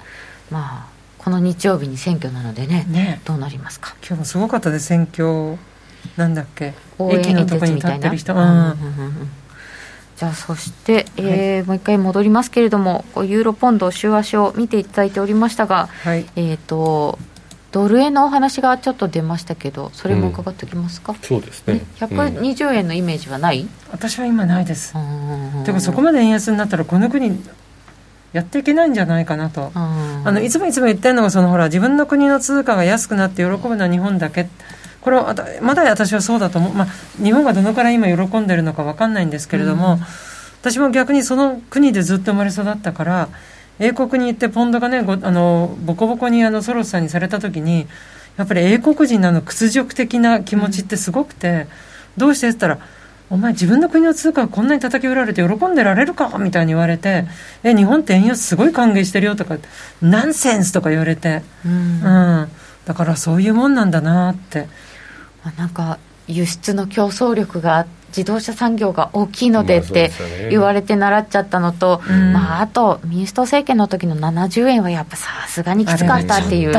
まあこの日曜日に選挙なのでねね。どうなりますか？今日もすごかったです。選挙なんだっけ？応援駅のとこに演説みたいな？立ってる人、うんうんうんうん。じゃあそして、えーもう一回戻りますけれどもユーロポンド週足を見ていただいておりましたがはい。えっ、とドル円のお話がちょっと出ましたけどそれも伺っておきますか、そうですね。120円のイメージはない、私は今ないです。うん。でもそこまで円安になったらこの国やっていけないんじゃないかなと、うんあのいつもいつも言ってるのがそのほら自分の国の通貨が安くなって喜ぶのは日本だけ。これはまだ私はそうだと思う、まあ、日本がどのくらい今喜んでるのか分かんないんですけれども、私も逆にその国でずっと生まれ育ったから英国に行ってポンドがねごあのボコボコにあのソロスさんにされた時にやっぱり英国人のあの屈辱的な気持ちってすごくて、どうしてって言ったらお前自分の国の通貨がこんなに叩き売られて喜んでられるかみたいに言われて、え日本って円安すごい歓迎してるよとかナンセンスとか言われて、うん。うん。まだからそういうもんなんだなって。あなんか輸出の競争力が自動車産業が大きいのでって言われて習っちゃったのと、うん。まあ、あと民主党政権の時の70円はやっぱさすがにきつかったっていう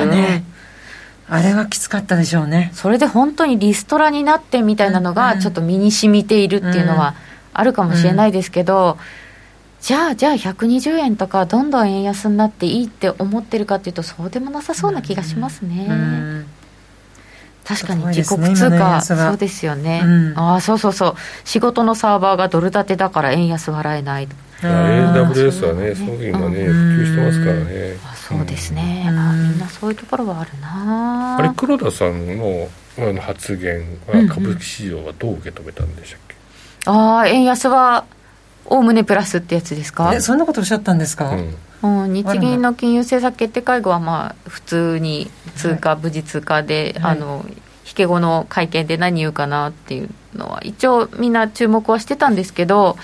あれはきつかったでしょうね。それで本当にリストラになってみたいなのうん。がちょっと身に染みているっていうのはあるかもしれないですけど、じゃあじゃあ120円とかどんどん円安になっていいって思ってるかっていうとそうでもなさそうな気がしますね、うん。確かに自国通貨安は。そうですよね、うん。ああそうそうそう。仕事のサーバーがドル建てだから円安払えない。いや AWS はねそそうのいうのね普及してますからね。あそうですね、うん。あみんなそういうところはあるな。あれ黒田さんのあの発言は株式市場はどう受け止めたんでしたっけ、ああ円安はおおむねプラスってやつですか？えそんなことおっしゃったんですか、うん。うん、日銀の金融政策決定会合はまあ普通に通貨、無事通貨で、はい。あの引け後の会見で何言うかなっていうのは一応みんな注目はしてたんですけど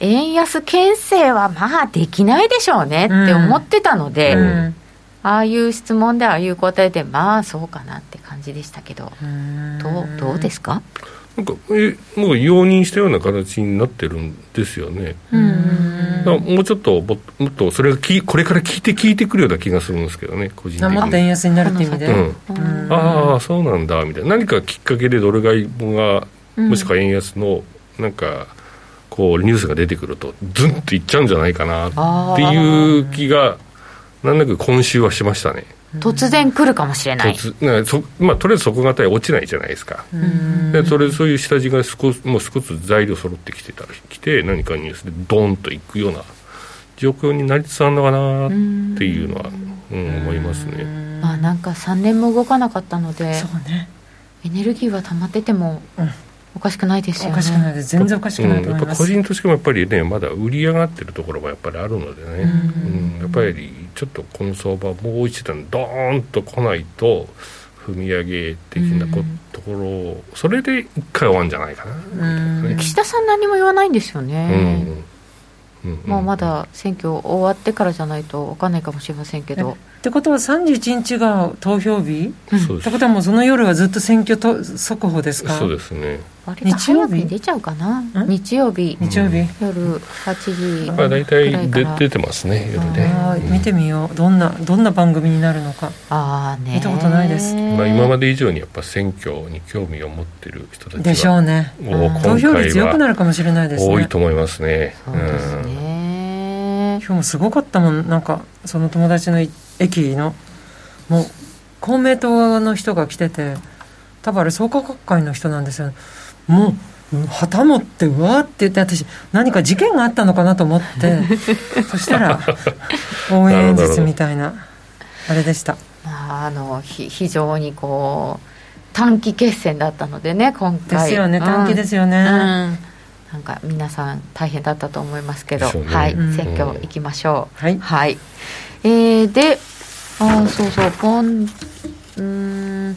円安牽制はまあできないでしょうねって思ってたので、うん。ああいう質問でああいう答えでまあそうかなって感じでしたけどうん。どうどうですか？なんかえもう容認したような形になってるんですよね、うもうちょっとももっとそれがきこれから聞いて聞いてくるような気がするんですけどね個人的もっと円に安になるって意味で、うん。うん。ああそうなんだみたいな。何かきっかけでドル買いがもしくは円安のなんかこうニュースが出てくるとズンといっちゃうんじゃないかなっていう気がなんだか今週はしましたね。突然来るかもしれない。突なそまあ、とりあえず底堅い落ちないじゃないですか、うん。でそれそういう下地が少しもう少し材料揃ってきてたら来て何かニュースでドーンといくような状況になりつつあるのかなっていうのは、うん、思いますね。まあなんか3年も動かなかったのでそうね。エネルギーは溜まっててもうんおかしくないですよね。おかしくないです。全然おかしくないとうん、やっぱ思います、個人としてもやっぱりねまだ売り上がってるところもやっぱりあるのでね、うん。やっぱりちょっとこの相場もう一段ドーンと来ないと踏み上げ的なこ、ところをそれで一回終わるんじゃないかな、ね、岸田さん何も言わないんですよね、うん。うん、まあ、まだ選挙終わってからじゃないと分かんないかもしれませんけど。ってことは31日が投票日、うん、ってことはもうその夜はずっと選挙と速報ですか？そうですね日曜日？出ちゃうかな。日曜日。日曜日？夜8時まあ大体で出てますね夜ね。見てみよう。どんなどんな番組になるのか。ああね見たことないです、まあ、今まで以上にやっぱ選挙に興味を持ってる人たちでしょうね。投票率良くなるかもしれないですね。多いと思いますね。そうですね、今日もすごかったもん。なんかその友達の駅のもう公明党の人が来てて多分あれ創価学会の人なんですよもう旗持ってうわーって言って私何か事件があったのかなと思って そしたら応援演説みたいなあれでした。ああのひ非常にこう短期決戦だったのでね今回。ですよね短期ですよね、うん。うん、なんか皆さん大変だったと思いますけど、ね、はい、選挙行きましょう、はい、はい、えー、であそうそうポンうん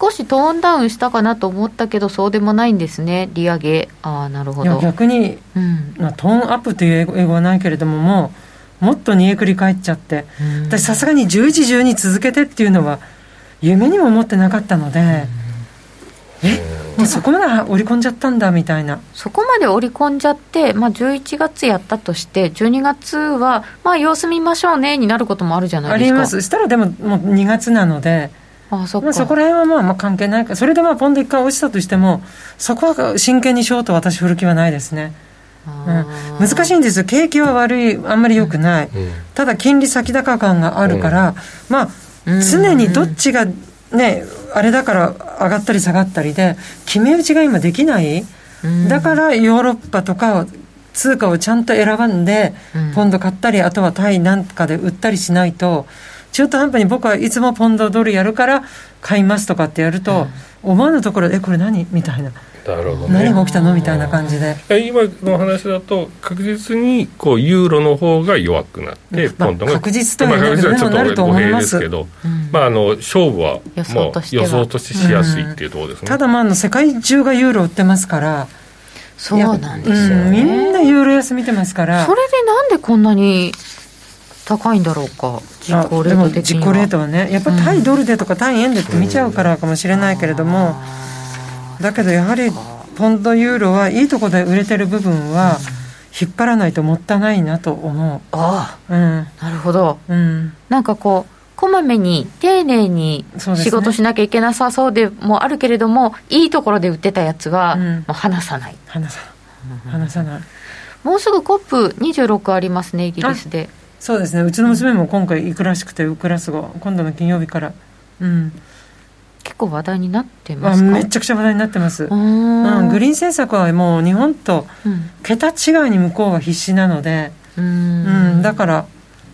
少しトーンダウンしたかなと思ったけどそうでもないんですね利上げ。ああなるほど。逆に、うん、まあ、トーンアップという英語英語はないけれどももうもっと煮えくり返っちゃって、私さすがに11、12続けてっていうのは夢にも思ってなかったので、え？もうそこまで織り込んじゃったんだみたいな。そこまで織り込んじゃって、まあ、11月やったとして12月はまあ様子見ましょうねになることもあるじゃないですか。あります。したらでももう2月なのであそまあ、そこら辺はまあまあ関係ないか。それでまあポンド1回落ちたとしてもそこは真剣にしようと私振る気はないですね、うん、難しいんですよ。景気は悪い。あんまり良くない、うん、ただ金利先高感があるから、うん、まあ常にどっちがねあれだから上がったり下がったりで決め打ちが今できない。だからヨーロッパとか通貨をちゃんと選ばんで、ポンド買ったりあとはタイなんかで売ったりしないと中途半端に僕はいつもポンドドルやるから買いますとかってやると、思わぬところで、え、これ何？みたいな。なるほど、ね、何が起きたの？みたいな感じで。今の話だと確実にこうユーロの方が弱くなって、ポンドが確実というのはちょっと語弊ですけど、まあ、あの勝負はもう予想としてしやすいっていうところですね、ただまああの世界中がユーロ売ってますからそうなんですよ、ね、みんなユーロ安見てますから。それでなんでこんなに高いんだろうか。実行レート的には。実行レートはねやっぱり対ドルでとか対円でって見ちゃうからかもしれないけれども、だけどやはりポンドユーロはいいとこで売れてる部分は引っ張らないともったいないなと思う。ああ、うん、なるほど、うん、なんかこうこまめに丁寧に仕事しなきゃいけなさそうでもあるけれども、ね、いいところで売ってたやつは、もう離さない。離さない。離さない。もうすぐ COP26 ありますねイギリスでそうですね。うちの娘も今回行くらしくてウクラスゴ今度の金曜日から。うん。結構話題になってますめちゃくちゃ話題になってます、うん、グリーン政策はもう日本と桁違いに向こうは必死なので、うん、うん、だから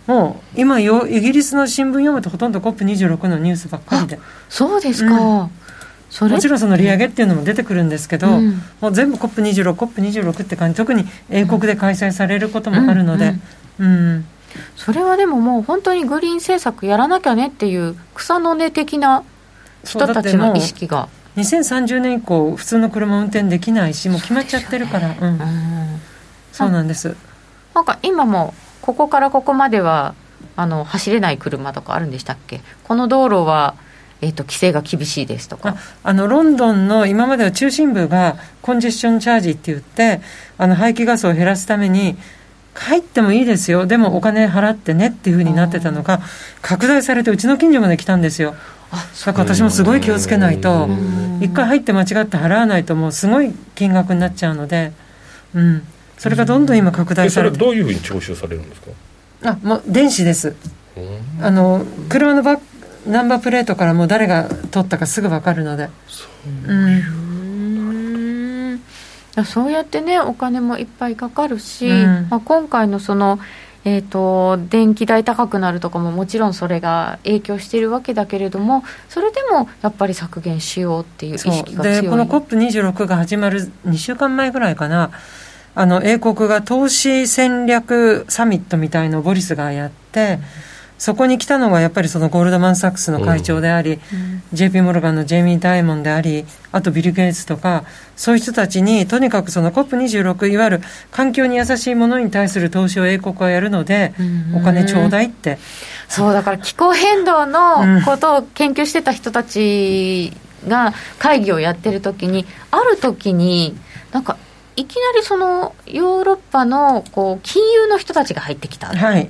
もう今よイギリスの新聞読むとほとんど COP26 のニュースばっかりで。そうですか、うん。もちろんその利上げっていうのも出てくるんですけど、うん、もう全部 COP26、COP26 って感じ、特に英国で開催されることもあるので、うん、うん、それはでももう本当にグリーン政策やらなきゃねっていう草の根的な人たちの意識が。2030年以降普通の車運転できないしもう決まっちゃってるから、ね、うん、うん、そうなんです。なんか今もここからここまではあの走れない車とかあるんでしたっけ？この道路はえーと、規制が厳しいですとか。あのロンドンの今までは中心部がコンジェスションチャージって言ってあの排気ガスを減らすために入ってもいいですよ。でもお金払ってねっていうふうになってたのが拡大されてうちの近所まで来たんですよ。だから私もすごい気をつけないと。一回入って間違って払わないともうすごい金額になっちゃうので、うん、それがどんどん今拡大されて。どういうふうに徴収されるんですか？あもう電子です。あの車のバッナンバープレートからもう誰が取ったかすぐ分かるので。そう。うんそうやってねお金もいっぱいかかるし、うん、まあ、今回のそのえーと、電気代高くなるとかももちろんそれが影響しているわけだけれどもそれでもやっぱり削減しようっていう意識が強い。でこの COP26 が始まる2週間前ぐらいかな。あの英国が投資戦略サミットみたいのをボリスがやってそこに来たのがやっぱりそのゴールドマン・サックスの会長であり、うん、JP モルガンのジェイミー・ダイモンであり、あとビル・ゲイツとか、そういう人たちに、とにかくその COP26、いわゆる環境に優しいものに対する投資を英国はやるので、お金ちょうだいって。そう、だから気候変動のことを研究してた人たちが会議をやってる時に、ある時に、なんか、いきなりそのヨーロッパのこう金融の人たちが入ってきた。はい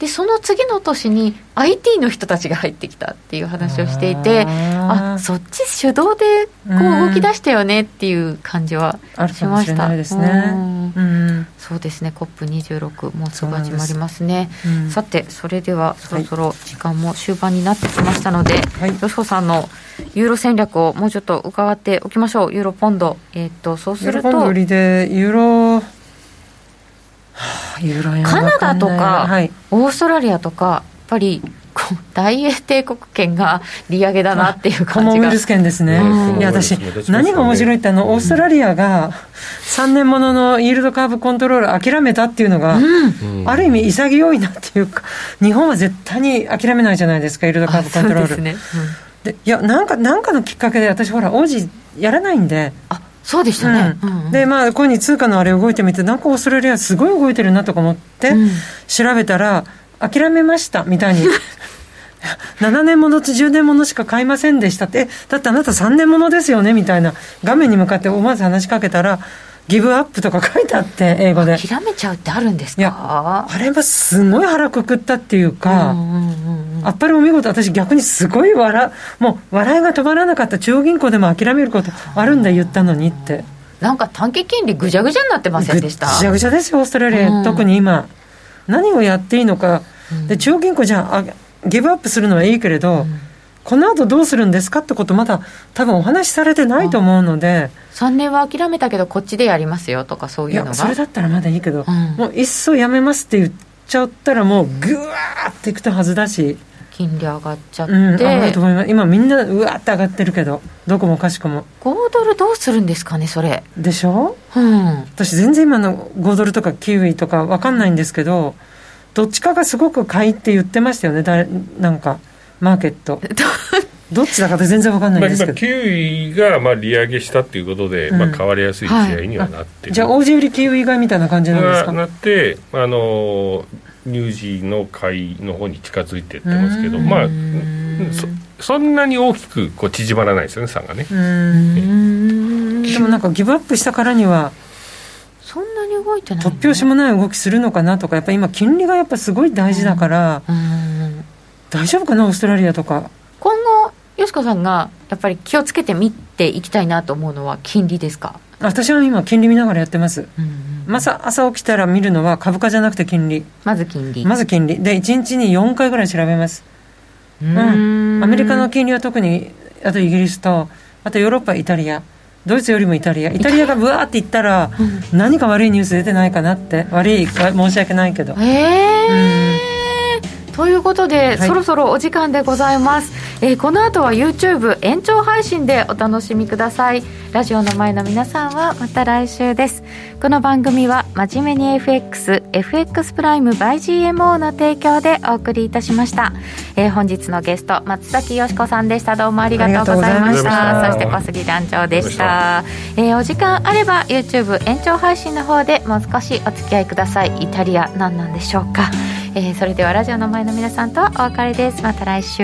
でその次の年に IT の人たちが入ってきたっていう話をしていてあそっち主導でこう動き出したよねっていう感じはしました。うん、ですね、うん、そうですね。COP26 もうすぐ始まりますね、うん、さてそれではそろそろ時間も終盤になってきましたので、はい、よしこさんのユーロ戦略をもうちょっと伺っておきましょうユーロポンドえっ、とそうするとユーロポンド売りでユーロカナダとか、はい、オーストラリアとかやっぱり大英帝国圏が利上げだなっていう感じが。コモンウェルス圏ですね、うん、いや私、何が面白いってあの、オーストラリアが3年もののイールドカーブコントロール諦めたっていうのが、うん、ある意味潔いなっていうか日本は絶対に諦めないじゃないですかイールドカーブコントロール。で、ね。うん、いやなんかなんかのきっかけで私ほら王子やらないんであそうでしたね、うん。うん、でまあこういうに通貨のあれ動いてみてなんかオーストラリアすごい動いてるなとか思って、調べたら諦めましたみたいに。7年ものと10年ものしか買いませんでしたって、だってあなた3年ものですよねみたいな、画面に向かって思わず話しかけたら、ギブアップとか書いてあって、英語で。諦めちゃうってあるんですか？あれはすごい腹くくったっていうか、あっぱれお見事、私逆にすごい笑、もう笑いが止まらなかった中央銀行でも諦めることあるんだ言ったのにって。なんか短期金利ぐちゃぐちゃになってませんでした？ぐちゃぐちゃですよ、オーストラリア、うん、特に今。何をやっていいのか。で、中央銀行じゃあ、ギブアップするのはいいけれど、うんこの後どうするんですかってことまだ多分お話しされてないと思うので。3年は諦めたけどこっちでやりますよとかそういうのがそれだったらまだいいけど、うん、もういっそやめますって言っちゃったらもうぐわーっていくとはずだし。金利上がっちゃって、うん、上がると思います。今みんなうわって上がってるけどどこもかしくも。5ドルどうするんですかねそれ。でしょ、うん、私全然今の5ドルとかキウイとか分かんないんですけどどっちかがすごく買いって言ってましたよねだなんかマーケット。どっちだか全然分かんないですけど、まあ、キウイがまあ利上げしたということで、うん、まあ、変わりやすい試合にはなって、はい、じゃあ、王子売りキウイ買いみたいな感じなんですか？なってあの乳児の買いの方に近づいていってますけど、まあそ、そんなに大きくこう縮まらないですよね、差がね。でもなんか、ギブアップしたからには、そんなに動いてない、突拍子もない動きするのかなとか、やっぱり今、金利がやっぱすごい大事だから、大丈夫かな、オーストラリアとか。今後よしこさんがやっぱり気をつけて見ていきたいなと思うのは金利ですか？私は今金利見ながらやってます、うんうん、まず朝起きたら見るのは株価じゃなくて金利。まず金利。まず金利。で1日に4回ぐらい調べます。うん。アメリカの金利は特にあとイギリスとあとヨーロッパイタリア。ドイツよりもイタリア。イタリア。がぶわーっていったら、何か悪いニュース出てないかなって。悪い申し訳ないけど。へえーということで、はい、そろそろお時間でございます、えー、この後は YouTube 延長配信でお楽しみください。ラジオの前の皆さんはまた来週です。この番組は真面目に FXFX プライム by GMO の提供でお送りいたしました、えー、本日のゲスト松崎よしこさんでした。どうもありがとうございました。そして小杉団長でした。えー、お時間あれば YouTube 延長配信の方でもう少しお付き合いください。イタリア何なんでしょうかえー、それではラジオの前の皆さんとお別れです。また来週。